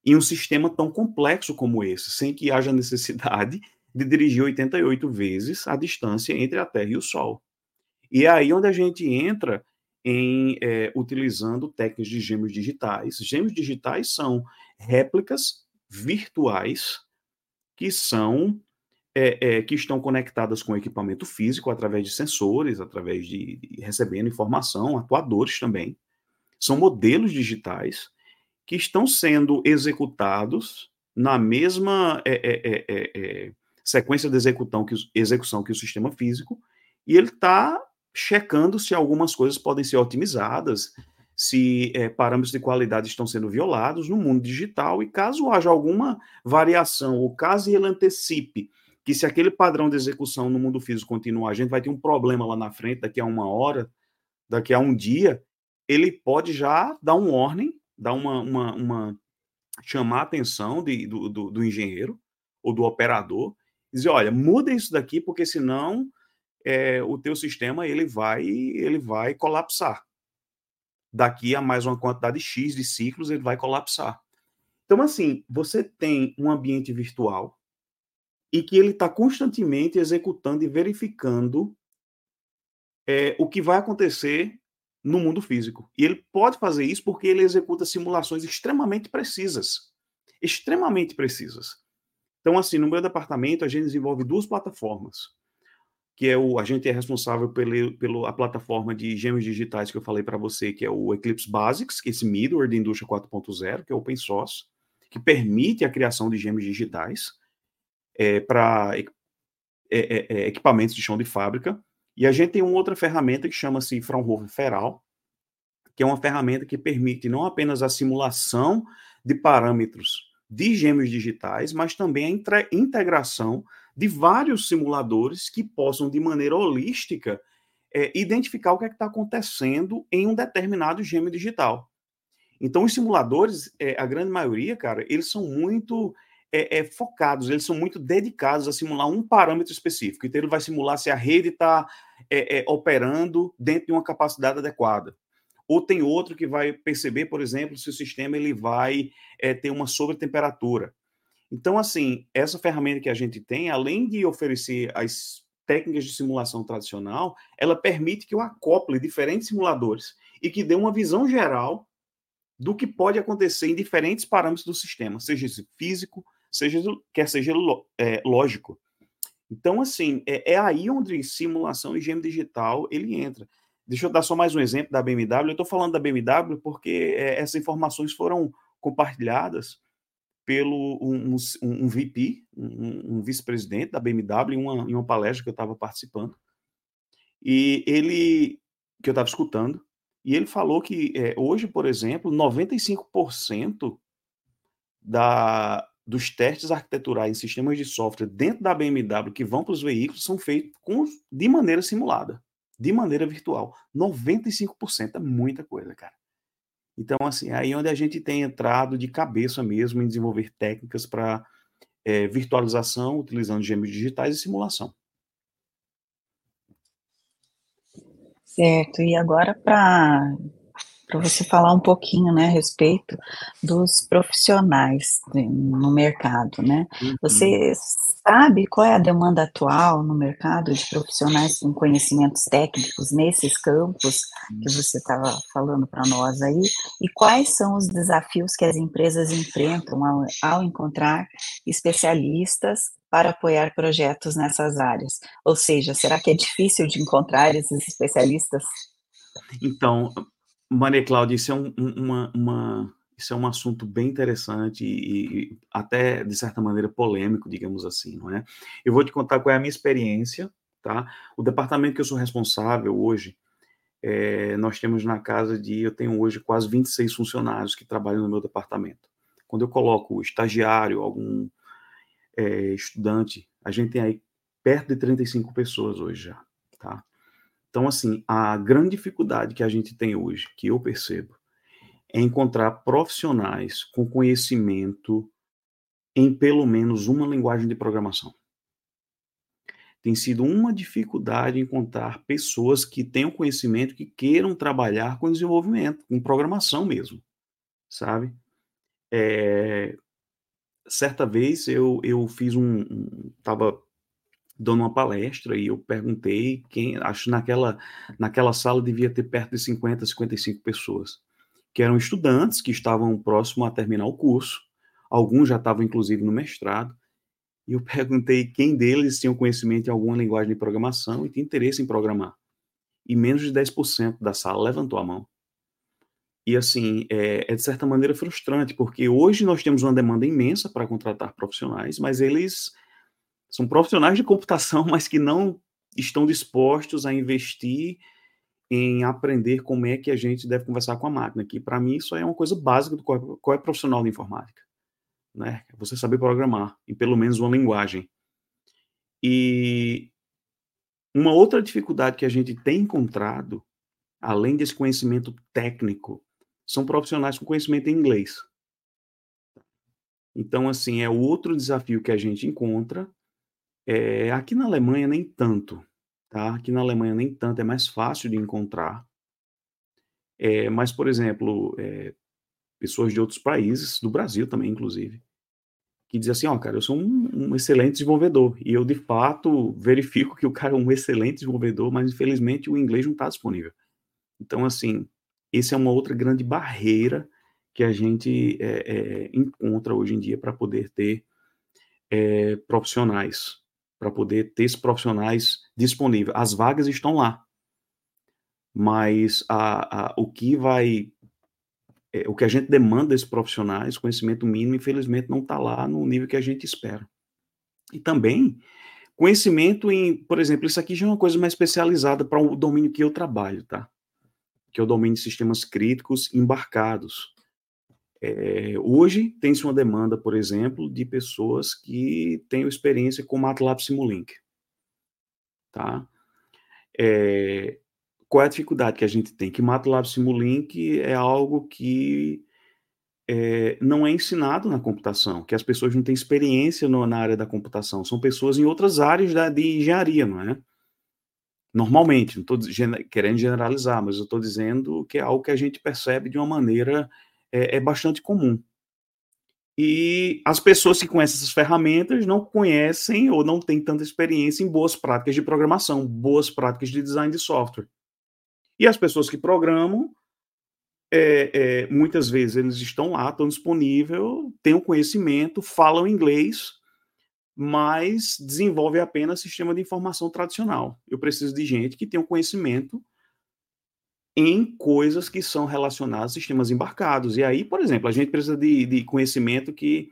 Em um sistema tão complexo como esse, sem que haja necessidade de dirigir 88 vezes a distância entre a Terra e o Sol. E é aí onde a gente entra em é, utilizando técnicas de gêmeos digitais. Gêmeos digitais são réplicas virtuais que são é, é, que estão conectadas com equipamento físico através de sensores, através de, de, recebendo informação, atuadores também. São modelos digitais que estão sendo executados na mesma é, é, é, sequência de execução que, execução que o sistema físico, e ele está checando se algumas coisas podem ser otimizadas, se é, parâmetros de qualidade estão sendo violados no mundo digital, e caso haja alguma variação, ou caso ele antecipe que se aquele padrão de execução no mundo físico continuar, a gente vai ter um problema lá na frente, daqui a uma hora, daqui a um dia, ele pode já dar um warning, dar uma, uma, uma chamar a atenção de, do, do, do, engenheiro ou do operador, dizer, olha, muda isso daqui, porque senão é, o teu sistema ele vai, ele vai colapsar. Daqui a mais uma quantidade X de ciclos, ele vai colapsar. Então, assim, você tem um ambiente virtual e que ele está constantemente executando e verificando é, o que vai acontecer no mundo físico. E ele pode fazer isso porque ele executa simulações extremamente precisas. Extremamente precisas. Então, assim, no meu departamento, a gente desenvolve duas plataformas. Que é o. A gente é responsável pela, pela plataforma de gêmeos digitais que eu falei para você, que é o Eclipse Basics, que é esse middleware de indústria 4.0, que é open source, que permite a criação de gêmeos digitais é, para é, é, é, equipamentos de chão de fábrica. E a gente tem uma outra ferramenta que chama-se Fraunhofer Feral, que é uma ferramenta que permite não apenas a simulação de parâmetros de gêmeos digitais, mas também a integração de vários simuladores que possam, de maneira holística, é, identificar o que é está acontecendo em um determinado gêmeo digital. Então, os simuladores, é, a grande maioria, cara, eles são muito é, é, focados, eles são muito dedicados a simular um parâmetro específico. Então, ele vai simular se a rede está é, é, operando dentro de uma capacidade adequada. Ou tem outro que vai perceber, por exemplo, se o sistema ele vai é, ter uma sobretemperatura. Então, assim, essa ferramenta que a gente tem, além de oferecer as técnicas de simulação tradicional, ela permite que eu acople diferentes simuladores e que dê uma visão geral do que pode acontecer em diferentes parâmetros do sistema, seja físico, seja quer seja é, lógico. Então, assim, é, é, aí onde simulação e gêmeo digital ele entra. Deixa eu dar só mais um exemplo da BMW. Eu estou falando da BMW porque é, essas informações foram compartilhadas pelo um, um, um VP, um, um vice-presidente da BMW, em uma, em uma palestra que eu estava participando. E ele, que eu estava escutando, e ele falou que é, hoje, por exemplo, 95% da, dos testes arquiteturais em sistemas de software dentro da BMW que vão para os veículos são feitos com, de maneira simulada, de maneira virtual. 95% é muita coisa, cara. Então, assim, aí onde a gente tem entrado de cabeça mesmo em desenvolver técnicas para é, virtualização, utilizando gêmeos digitais e simulação. Certo, e agora para para você falar um pouquinho, né, a respeito dos profissionais no mercado, né? Uhum. Você sabe qual é a demanda atual no mercado de profissionais com conhecimentos técnicos nesses campos que você estava falando para nós aí? E quais são os desafios que as empresas enfrentam ao, ao encontrar especialistas para apoiar projetos nessas áreas? Ou seja, será que é difícil de encontrar esses especialistas? Então, Maria Cláudia, isso é um, uma, uma, isso é um assunto bem interessante e, e, até, de certa maneira, polêmico, digamos assim, não é? Eu vou te contar qual é a minha experiência, tá? O departamento que eu sou responsável hoje, é, nós temos na casa de, eu tenho hoje quase 26 funcionários que trabalham no meu departamento. Quando eu coloco estagiário, algum é, estudante, a gente tem aí perto de 35 pessoas hoje já, tá? Então, assim, a grande dificuldade que a gente tem hoje, que eu percebo, é encontrar profissionais com conhecimento em pelo menos uma linguagem de programação. Tem sido uma dificuldade encontrar pessoas que tenham conhecimento, que queiram trabalhar com desenvolvimento, com programação mesmo, sabe? É, certa vez eu, eu fiz um. Estava dando uma palestra e eu perguntei quem, acho naquela naquela sala devia ter perto de 50, 55 pessoas, que eram estudantes que estavam próximos a terminar o curso, alguns já estavam inclusive no mestrado, e eu perguntei quem deles tinha conhecimento em alguma linguagem de programação e tinha interesse em programar. E menos de 10% da sala levantou a mão. E assim, é, é, de certa maneira frustrante, porque hoje nós temos uma demanda imensa para contratar profissionais, mas eles são profissionais de computação, mas que não estão dispostos a investir em aprender como é que a gente deve conversar com a máquina, que para mim isso é uma coisa básica do qual, é profissional de informática, né? Você saber programar em pelo menos uma linguagem. E uma outra dificuldade que a gente tem encontrado, além desse conhecimento técnico são profissionais com conhecimento em inglês. Então, assim, é outro desafio que a gente encontra. É, aqui na Alemanha, nem tanto. Tá? Aqui na Alemanha, nem tanto, é mais fácil de encontrar. É, mas, por exemplo, é, pessoas de outros países, do Brasil também, inclusive, que dizem assim: Ó, oh, cara, eu sou um, um, excelente desenvolvedor. E eu, de fato, verifico que o cara é um excelente desenvolvedor, mas infelizmente o inglês não está disponível. Então, assim, essa é uma outra grande barreira que a gente é, encontra hoje em dia para poder ter profissionais, para poder ter esses profissionais disponíveis. As vagas estão lá, mas a, a, o que vai, o que a gente demanda desses profissionais, conhecimento mínimo, infelizmente não está lá no nível que a gente espera. E também conhecimento em, por exemplo, isso aqui já é uma coisa mais especializada para o domínio que eu trabalho, tá? que é o domínio de sistemas críticos embarcados. É, hoje tem-se uma demanda, por exemplo, de pessoas que tenham experiência com MATLAB Simulink. Tá? É, qual é a dificuldade que a gente tem? Que MATLAB Simulink é algo que é, não é ensinado na computação, que as pessoas não têm experiência no, na área da computação, são pessoas em outras áreas da, de engenharia, não é? Normalmente, não estou querendo generalizar, mas eu estou dizendo que é algo que a gente percebe de uma maneira é, é bastante comum. E as pessoas que conhecem essas ferramentas não conhecem ou não têm tanta experiência em boas práticas de programação, boas práticas de design de software. E as pessoas que programam, é, é, muitas vezes eles estão lá, estão disponíveis, têm o conhecimento, falam inglês, mas desenvolve apenas sistema de informação tradicional. Eu preciso de gente que tenha um conhecimento em coisas que são relacionadas a sistemas embarcados. E aí, por exemplo, a gente precisa de, de conhecimento que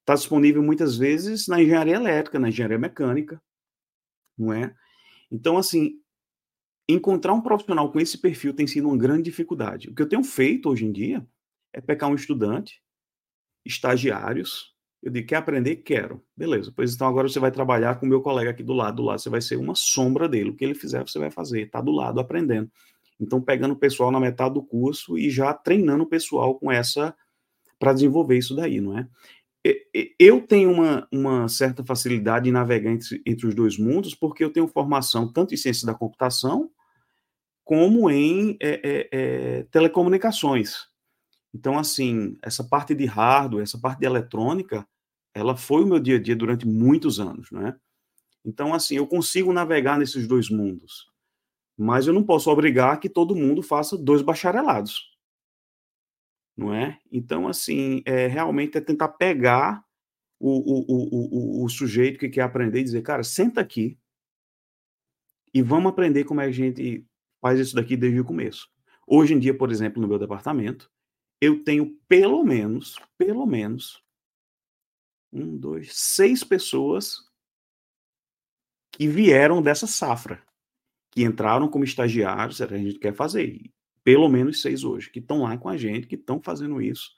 está disponível muitas vezes na engenharia elétrica, na engenharia mecânica, não é? Então, assim, encontrar um profissional com esse perfil tem sido uma grande dificuldade. O que eu tenho feito hoje em dia é pegar um estudante, estagiários, eu digo, quer aprender? Quero. Beleza. Pois então agora você vai trabalhar com o meu colega aqui do lado. Do lado você vai ser uma sombra dele. O que ele fizer, você vai fazer. Está do lado, aprendendo. Então, pegando o pessoal na metade do curso e já treinando o pessoal com essa. para desenvolver isso daí, não é? Eu tenho uma, uma certa facilidade em navegar entre, entre os dois mundos, porque eu tenho formação tanto em ciência da computação, como em é, é, é, telecomunicações. Então, assim, essa parte de hardware, essa parte de eletrônica, ela foi o meu dia a dia durante muitos anos, né? Então, assim, eu consigo navegar nesses dois mundos, mas eu não posso obrigar que todo mundo faça dois bacharelados, não é? Então, assim, é, realmente é tentar pegar o, o, o, o, sujeito que quer aprender e dizer, cara, senta aqui e vamos aprender como é que a gente faz isso daqui desde o começo. Hoje em dia, por exemplo, no meu departamento, eu tenho pelo menos, pelo menos, um, dois, seis pessoas que vieram dessa safra, que entraram como estagiários, a gente quer fazer, pelo menos seis hoje, que estão lá com a gente, que estão fazendo isso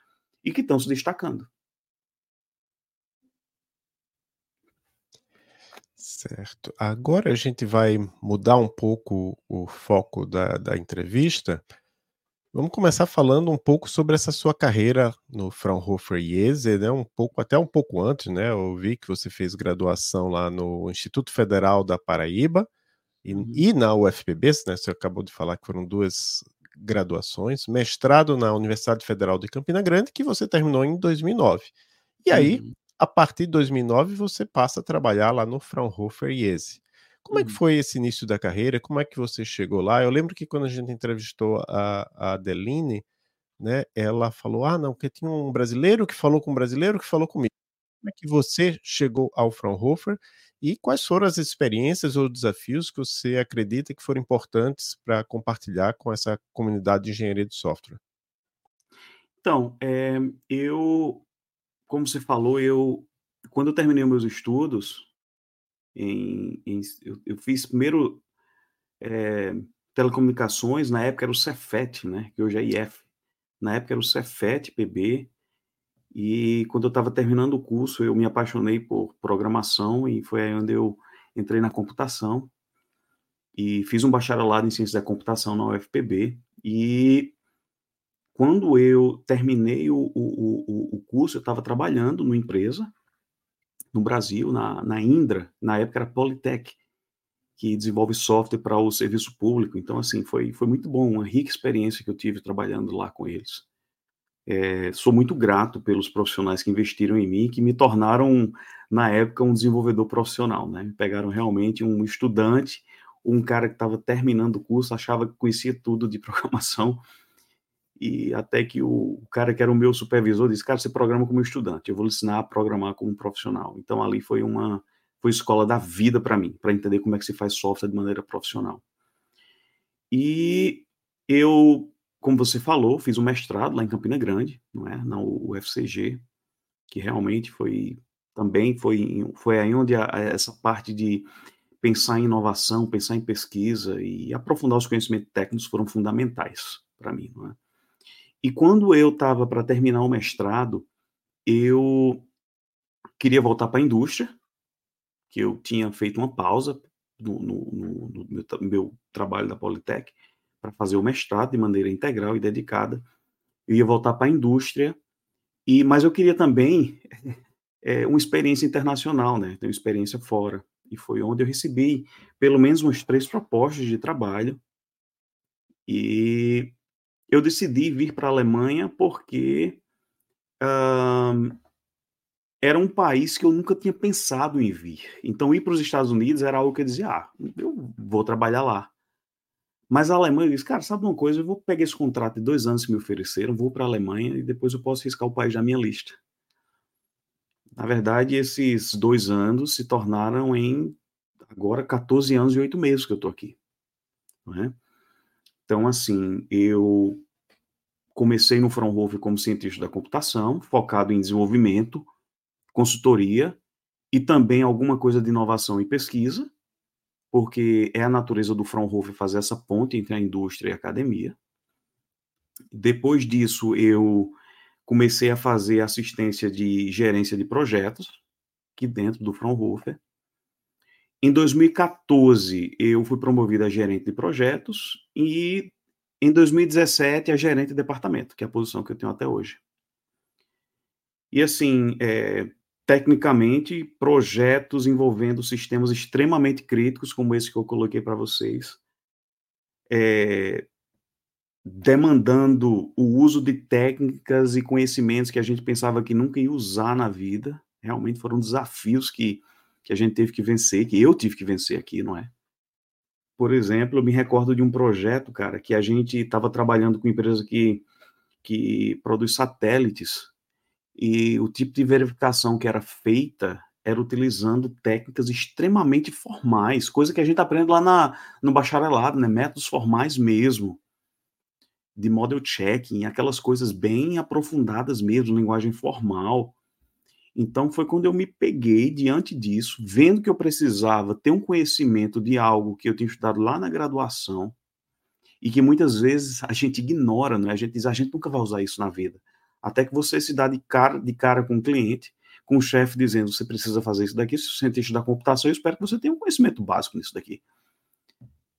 e que estão se destacando. Certo. Agora a gente vai mudar um pouco o foco da, da entrevista Vamos começar falando um pouco sobre essa sua carreira no Fraunhofer IESE, né? Um pouco, até um pouco antes, né? Eu vi que você fez graduação lá no Instituto Federal da Paraíba e, uhum. e na UFPB, né? Você acabou de falar que foram duas graduações, mestrado na Universidade Federal de Campina Grande, que você terminou em 2009. E aí, uhum. a partir de 2009 você passa a trabalhar lá no Fraunhofer IESE. Como é que uhum. foi esse início da carreira? Como é que você chegou lá? Eu lembro que quando a gente entrevistou a, a Adeline, né, ela falou: ah, não, porque tinha um brasileiro que falou com um brasileiro que falou comigo. Como é que você chegou ao Fraunhofer e quais foram as experiências ou desafios que você acredita que foram importantes para compartilhar com essa comunidade de engenharia de software? Então, é, eu, como você falou, eu quando eu terminei meus estudos, em, em eu, eu, fiz primeiro é, telecomunicações, na época era o Cefet, né, que hoje é IF. Na época era o Cefet PB, e quando eu estava terminando o curso, eu me apaixonei por programação e foi aí onde eu entrei na computação e fiz um bacharelado em ciências da computação na UFPB. E quando eu terminei o, o, o, curso, eu estava trabalhando numa empresa no Brasil, na, na Indra, na época era Politec, que desenvolve software para o serviço público. Então, assim, foi, foi muito bom, uma rica experiência que eu tive trabalhando lá com eles. É, sou muito grato pelos profissionais que investiram em mim, que me tornaram, na época, um desenvolvedor profissional. Né? Pegaram realmente um estudante, um cara que estava terminando o curso, achava que conhecia tudo de programação, e até que o, cara que era o meu supervisor disse, cara, você programa como estudante, eu vou lhe ensinar a programar como profissional. Então ali foi uma foi escola da vida para mim, para entender como é que se faz software de maneira profissional. E eu, como você falou, fiz um mestrado lá em Campina Grande, não é, na UFCG, que realmente foi também foi foi aí onde a, essa parte de pensar em inovação, pensar em pesquisa e aprofundar os conhecimentos técnicos foram fundamentais para mim, não é? E quando eu estava para terminar o mestrado, eu queria voltar para a indústria, que eu tinha feito uma pausa no, no, no, no meu, meu, trabalho da Politec para fazer o mestrado de maneira integral e dedicada. Eu ia voltar para a indústria, e mas eu queria também é, uma experiência internacional, né? Ter uma experiência fora. E foi onde eu recebi pelo menos umas três propostas de trabalho. E eu decidi vir para a Alemanha porque uh, era um país que eu nunca tinha pensado em vir. Então, ir para os Estados Unidos era algo que eu dizia, ah, eu vou trabalhar lá. Mas a Alemanha, disse, cara, sabe uma coisa? Eu vou pegar esse contrato de dois anos que me ofereceram, vou para a Alemanha e depois eu posso riscar o país da minha lista. Na verdade, esses dois anos se tornaram em agora 14 anos e 8 meses que eu estou aqui. É? Então, assim, eu comecei no Fraunhofer como cientista da computação, focado em desenvolvimento, consultoria e também alguma coisa de inovação e pesquisa, porque é a natureza do Fraunhofer fazer essa ponte entre a indústria e a academia. Depois disso, eu comecei a fazer assistência de gerência de projetos, aqui dentro do Fraunhofer, em 2014, eu fui promovido a gerente de projetos e em 2017 a gerente de departamento, que é a posição que eu tenho até hoje. E assim, é, tecnicamente, projetos envolvendo sistemas extremamente críticos, como esse que eu coloquei para vocês, é, demandando o uso de técnicas e conhecimentos que a gente pensava que nunca ia usar na vida. Realmente foram desafios que que a gente teve que vencer, que eu tive que vencer aqui, não é? Por exemplo, eu me recordo de um projeto, cara, que a gente estava trabalhando com empresa que, que produz satélites, e o tipo de verificação que era feita era utilizando técnicas extremamente formais, coisa que a gente aprende lá na, no bacharelado, né? Métodos formais mesmo, de model checking, aquelas coisas bem aprofundadas mesmo, linguagem formal. Então foi quando eu me peguei diante disso, vendo que eu precisava ter um conhecimento de algo que eu tinha estudado lá na graduação e que muitas vezes a gente ignora, né? A gente diz, a gente nunca vai usar isso na vida. Até que você se dá de cara, de cara com o cliente, com o chefe dizendo, você precisa fazer isso daqui, se você tem estudar computação, eu espero que você tenha um conhecimento básico nisso daqui.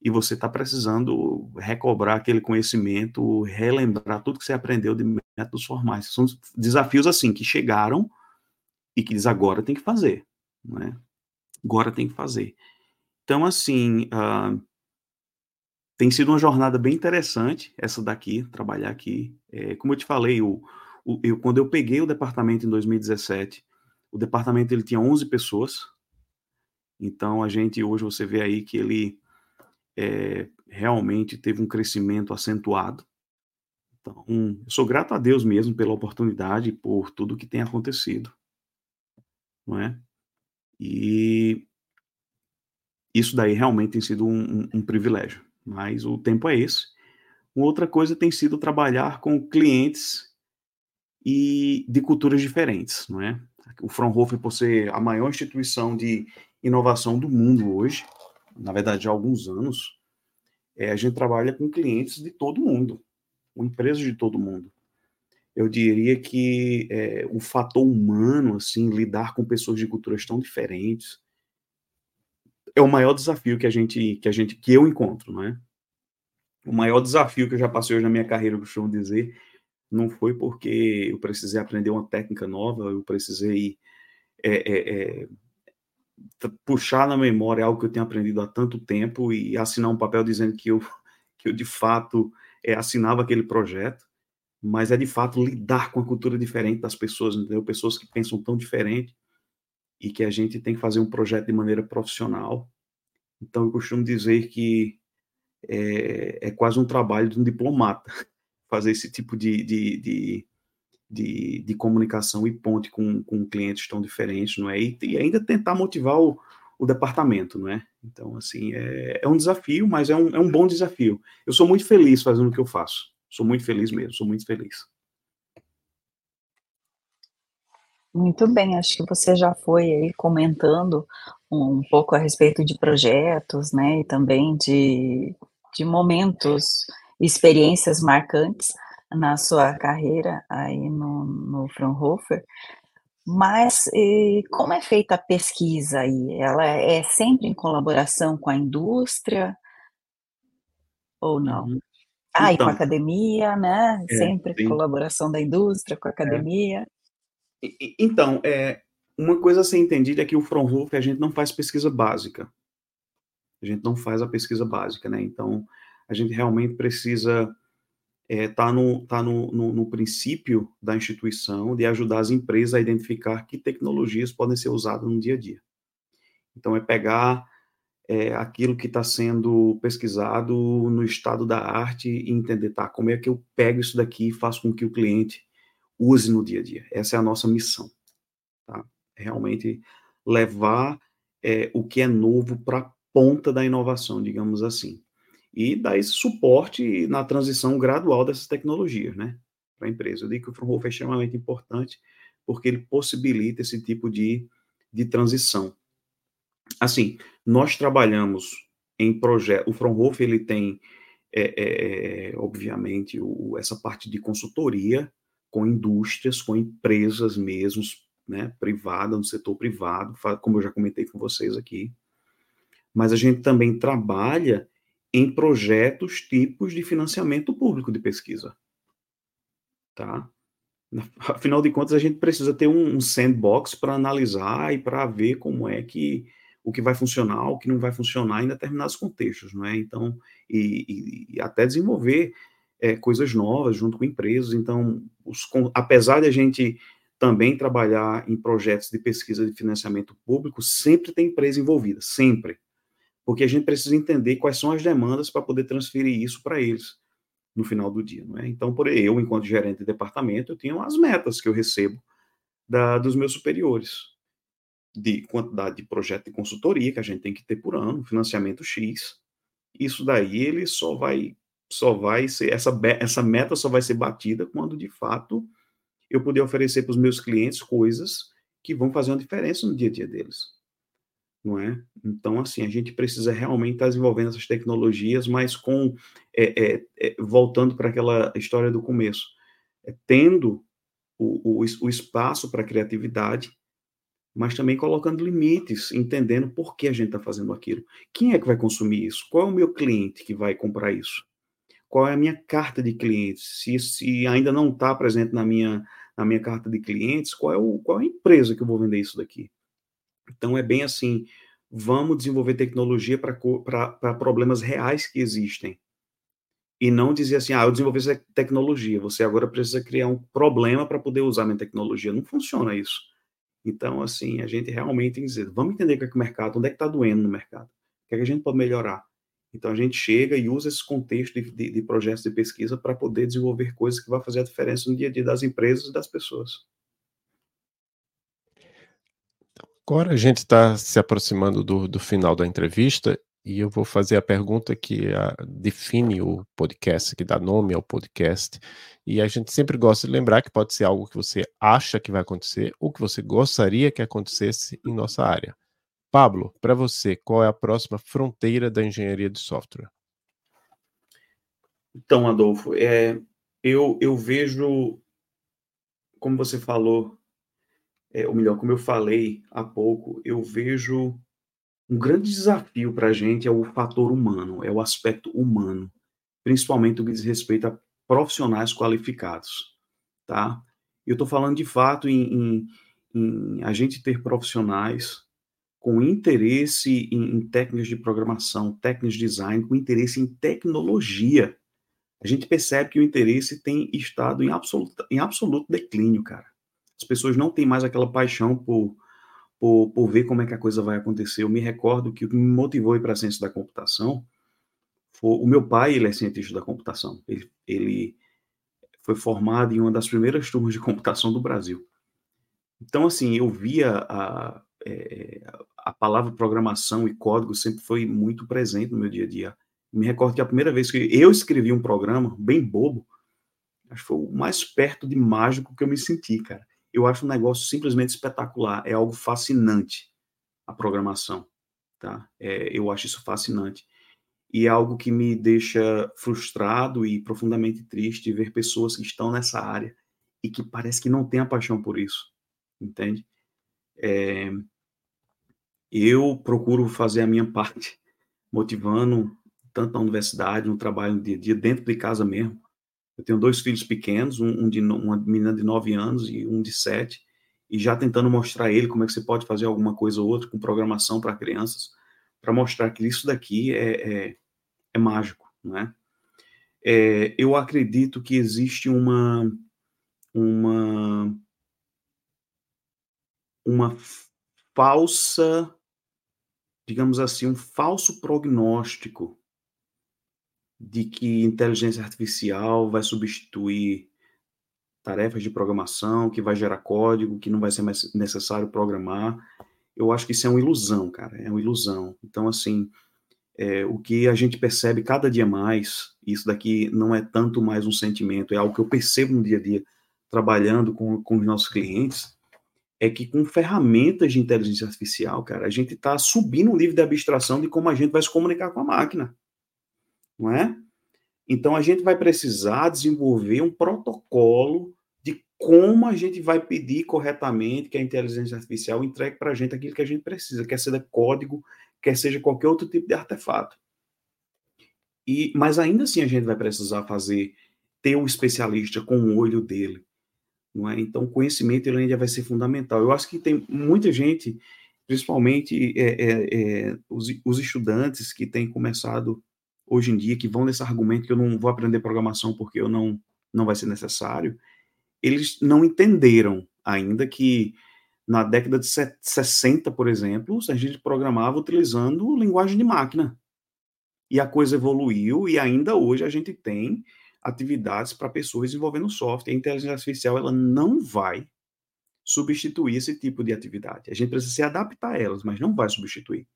E você está precisando recobrar aquele conhecimento, relembrar tudo que você aprendeu de métodos formais. São desafios assim que chegaram e que diz agora tem que fazer, né? Agora tem que fazer. Então, assim, uh, tem sido uma jornada bem interessante essa daqui, trabalhar aqui. É, como eu te falei, o, eu, quando eu peguei o departamento em 2017, O departamento ele tinha 11 pessoas, então a gente hoje você vê aí que ele é, realmente teve um crescimento acentuado. Então, eu sou grato a Deus mesmo pela oportunidade, por tudo que tem acontecido, não é? E isso daí realmente tem sido um, um, privilégio, mas o tempo é esse. Outra coisa tem sido trabalhar com clientes e de culturas diferentes, não é? O Fraunhofer, por ser a maior instituição de inovação do mundo hoje, na verdade, há alguns anos, é, a gente trabalha com clientes de todo mundo, com empresas de todo mundo. Eu diria que é, o fator humano, assim, lidar com pessoas de culturas tão diferentes, é o maior desafio que a gente, que a gente, que eu encontro, não é? O maior desafio que eu já passei hoje na minha carreira, eu costumo dizer, não foi porque eu precisei aprender uma técnica nova, eu precisei é, é, é, puxar na memória algo que eu tenho aprendido há tanto tempo e assinar um papel dizendo que eu, que eu de fato é, assinava aquele projeto, mas é de fato lidar com a cultura diferente das pessoas, entendeu? Pessoas que pensam tão diferente e que a gente tem que fazer um projeto de maneira profissional. Então, eu costumo dizer que é, é quase um trabalho de um diplomata fazer esse tipo de, de, de, de, de comunicação e ponte com, com clientes tão diferentes, não é? E, e ainda tentar motivar o, o departamento, não é? Então, assim, é, é um desafio, mas é um, é um bom desafio. Eu sou muito feliz fazendo o que eu faço. Sou muito feliz mesmo, sou muito feliz. Muito bem, acho que você já foi aí comentando um pouco a respeito de projetos, né, e também de, de momentos, experiências marcantes na sua carreira aí no, no Fraunhofer, mas e, como é feita a pesquisa aí? Ela é sempre em colaboração com a indústria ou não? Uhum. Ah, então, e com a então academia, né? É, sempre sim. colaboração da indústria com a é. academia. É. Então, é, uma coisa a ser entendida é que o Fraunhofer a gente não faz pesquisa básica. A gente não faz a pesquisa básica, né? Então, a gente realmente precisa estar é, tá no, tá no, no, no, princípio da instituição de ajudar as empresas a identificar que tecnologias podem ser usadas no dia a dia. Então, é pegar é, aquilo que está sendo pesquisado no estado da arte e entender, tá, como é que eu pego isso daqui e faço com que o cliente use no dia a dia. Essa é a nossa missão. Tá? Realmente levar é, o que é novo para a ponta da inovação, digamos assim. E dar esse suporte na transição gradual dessas tecnologias, né? Para a empresa. Eu digo que o Fraunhofer é extremamente importante porque ele possibilita esse tipo de, de transição. Assim, nós trabalhamos em projeto. O Fraunhofer ele tem, é, é, obviamente, o, essa parte de consultoria com indústrias, com empresas mesmo, né, privada, no setor privado, como eu já comentei com vocês aqui. Mas a gente também trabalha em projetos tipos de financiamento público de pesquisa. Tá? Afinal de contas, a gente precisa ter um, sandbox para analisar e para ver como é que o que vai funcionar, o que não vai funcionar em determinados contextos, não é? Então, e, e, e até desenvolver é, coisas novas junto com empresas. Então, os, com, apesar de a gente também trabalhar em projetos de pesquisa de financiamento público, sempre tem empresa envolvida, sempre. Porque a gente precisa entender quais são as demandas para poder transferir isso para eles no final do dia, não é? Então, por eu, enquanto gerente de departamento, eu tenho as metas que eu recebo da, dos meus superiores, de quantidade de projeto de consultoria que a gente tem que ter por ano, financiamento X. Isso daí ele só vai só vai ser essa essa meta só vai ser batida quando de fato eu puder oferecer para os meus clientes coisas que vão fazer uma diferença no dia a dia deles. Não é? Então, assim, a gente precisa realmente estar desenvolvendo essas tecnologias, mas com é, é, é, voltando para aquela história do começo, é, tendo o, o, o espaço para criatividade, mas também colocando limites, entendendo por que a gente está fazendo aquilo. Quem é que vai consumir isso? Qual é o meu cliente que vai comprar isso? qual é a minha carta de clientes, se, se ainda não está presente na minha, na minha carta de clientes, qual é, o, qual é a empresa que eu vou vender isso daqui. Então é bem assim, vamos desenvolver tecnologia para problemas reais que existem. E não dizer assim, ah, eu desenvolvi essa tecnologia, você agora precisa criar um problema para poder usar minha tecnologia. Não funciona isso. Então, assim, a gente realmente tem que dizer, vamos entender o que é, que o mercado, onde é que está doendo no mercado, o que é que a gente pode melhorar. Então, a gente chega e usa esse contexto de, de, de projetos de pesquisa para poder desenvolver coisas que vão fazer a diferença no dia a dia das empresas e das pessoas. Agora a gente está se aproximando do, do final da entrevista e eu vou fazer a pergunta que a, ah, define o podcast, que dá nome ao podcast. E a gente sempre gosta de lembrar que pode ser algo que você acha que vai acontecer ou que você gostaria que acontecesse em nossa área. Pablo, para você, qual é a próxima fronteira da engenharia de software? Então, Adolfo, é, eu, eu vejo, como você falou, é, ou melhor, como eu falei há pouco, eu vejo um grande desafio para a gente é o fator humano, é o aspecto humano, principalmente o que diz respeito a profissionais qualificados, tá? Eu estou falando de fato em, em, em, a gente ter profissionais com interesse em, em técnicas de programação, técnicas de design, com interesse em tecnologia. A gente percebe que o interesse tem estado em absoluto, em absoluto declínio, cara. As pessoas não têm mais aquela paixão por por, por ver como é que a coisa vai acontecer. Eu me recordo que o que me motivou para a ciência da computação foi o meu pai, ele é cientista da computação. Ele, ele foi formado em uma das primeiras turmas de computação do Brasil. Então, assim, eu via a, é, a palavra programação e código sempre foi muito presente no meu dia a dia. Me recordo que a primeira vez que eu escrevi um programa, bem bobo, acho que foi o mais perto de mágico que eu me senti, cara eu acho um negócio simplesmente espetacular, é algo fascinante a programação, tá? É, eu acho isso fascinante. E é algo que me deixa frustrado e profundamente triste ver pessoas que estão nessa área e que parece que não têm a paixão por isso, entende? É, eu procuro fazer a minha parte, motivando tanto na universidade, no trabalho no dia a dia, dentro de casa mesmo, eu tenho dois filhos pequenos, um, um de uma menina de 9 anos e um de 7, e já tentando mostrar a ele como é que você pode fazer alguma coisa ou outra com programação para crianças, para mostrar que isso daqui é, é, é mágico, né? É, eu acredito que existe uma uma uma falsa, digamos assim, um falso prognóstico de que inteligência artificial vai substituir tarefas de programação, que vai gerar código, que não vai ser mais necessário programar. Eu acho que isso é uma ilusão, cara, é uma ilusão. Então, assim, é, o que a gente percebe cada dia mais, isso daqui não é tanto mais um sentimento, é algo que eu percebo no dia a dia, trabalhando com, com os nossos clientes, é que com ferramentas de inteligência artificial, cara, a gente está subindo o nível de abstração de como a gente vai se comunicar com a máquina não é? Então a gente vai precisar desenvolver um protocolo de como a gente vai pedir corretamente que a inteligência artificial entregue para a gente aquilo que a gente precisa, quer seja código, quer seja qualquer outro tipo de artefato. E, mas ainda assim a gente vai precisar fazer, ter um especialista com o olho dele. Não é? Então, o conhecimento ele ainda vai ser fundamental. Eu acho que tem muita gente, principalmente é, é, é, os, os estudantes que têm começado hoje em dia que vão nesse argumento que eu não vou aprender programação porque eu não não vai ser necessário, eles não entenderam ainda que na década de 60, por exemplo, a gente programava utilizando linguagem de máquina. E a coisa evoluiu e ainda hoje a gente tem atividades para pessoas desenvolvendo software. A inteligência artificial ela não vai substituir esse tipo de atividade. A gente precisa se adaptar a elas, mas não vai substituir.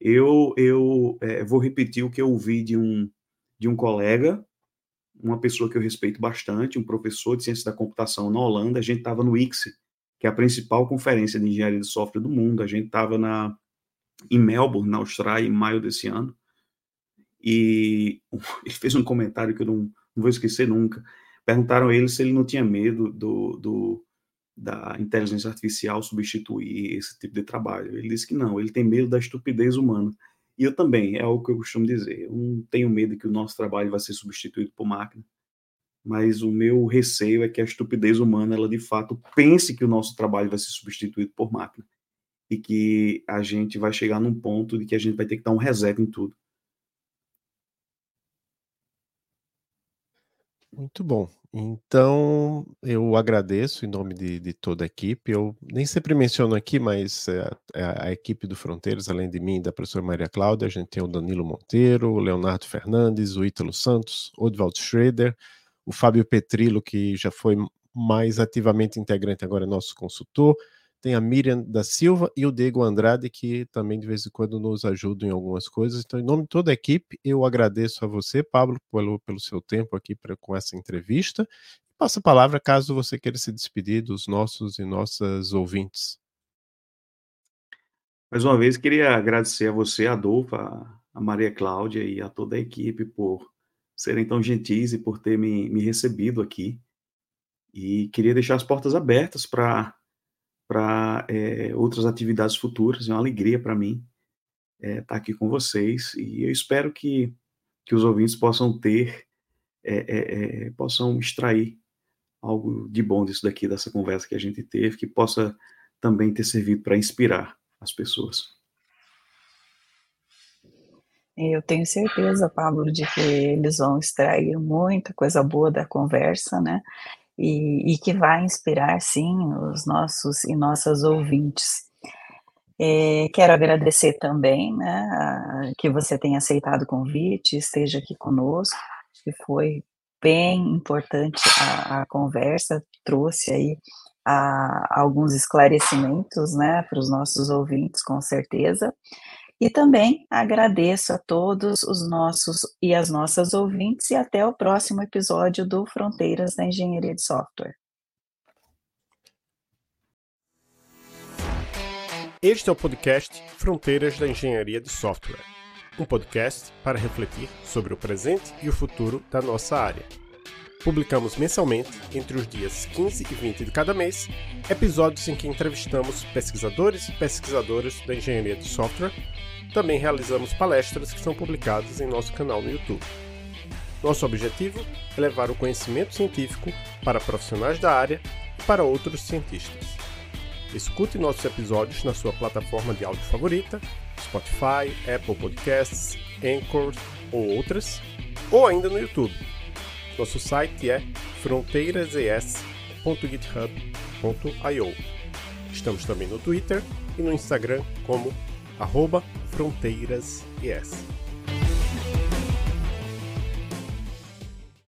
Eu, eu é, vou repetir o que eu ouvi de um, de um colega, uma pessoa que eu respeito bastante, um professor de ciência da computação na Holanda. A gente estava no ICSE, que é a principal conferência de engenharia de software do mundo. A gente estava na em Melbourne, na Austrália, em maio desse ano. E ele fez um comentário que eu não, não vou esquecer nunca. Perguntaram a ele se ele não tinha medo do, do, da inteligência artificial substituir esse tipo de trabalho. Ele disse que não, ele tem medo da estupidez humana. E eu também, é algo que eu costumo dizer. Eu não tenho medo que o nosso trabalho vai ser substituído por máquina, mas o meu receio é que a estupidez humana, ela de fato pense que o nosso trabalho vai ser substituído por máquina e que a gente vai chegar num ponto de que a gente vai ter que dar um reset em tudo. Muito bom. Então, eu agradeço em nome de, de toda a equipe. Eu nem sempre menciono aqui, mas é, é a equipe do Fronteiras, além de mim, da professora Maria Cláudia, a gente tem o Danilo Monteiro, o Leonardo Fernandes, o Ítalo Santos, Odwald Schroeder, o Fábio Petrillo, que já foi mais ativamente integrante, agora é nosso consultor, tem a Miriam da Silva e o Diego Andrade, que também de vez em quando nos ajudam em algumas coisas. Então, em nome de toda a equipe, eu agradeço a você, Pablo, pelo, pelo seu tempo aqui pra, com essa entrevista. Passa a palavra caso você queira se despedir dos nossos e nossas ouvintes. Mais uma vez, queria agradecer a você, Adolfo, a, a Maria Cláudia e a toda a equipe por serem tão gentis e por ter me, me recebido aqui. E queria deixar as portas abertas para para é, outras atividades futuras. É uma alegria para mim estar é, tá aqui com vocês e eu espero que, que os ouvintes possam ter, é, possam extrair algo de bom disso daqui, dessa conversa que a gente teve, que possa também ter servido para inspirar as pessoas. Eu tenho certeza, Pablo, de que eles vão extrair muita coisa boa da conversa, né? E, e que vai inspirar, sim, os nossos e nossas ouvintes. É, quero agradecer também, né, a, que você tenha aceitado o convite, esteja aqui conosco, que foi bem importante a, a conversa, trouxe aí a, alguns esclarecimentos, né, para os nossos ouvintes, com certeza. E também agradeço a todos os nossos e as nossas ouvintes e até o próximo episódio do Fronteiras da Engenharia de Software. Este é o podcast Fronteiras da Engenharia de Software, um podcast para refletir sobre o presente e o futuro da nossa área. Publicamos mensalmente, entre os dias 15 e 20 de cada mês, episódios em que entrevistamos pesquisadores e pesquisadoras da engenharia de software também realizamos palestras que são publicadas em nosso canal no YouTube. Nosso objetivo é levar o conhecimento científico para profissionais da área e para outros cientistas. Escute nossos episódios na sua plataforma de áudio favorita, Spotify, Apple Podcasts, Anchor ou outras, ou ainda no YouTube. Nosso site é fronteirases.github.io. Estamos também no Twitter e no Instagram como arroba fronteiras yes.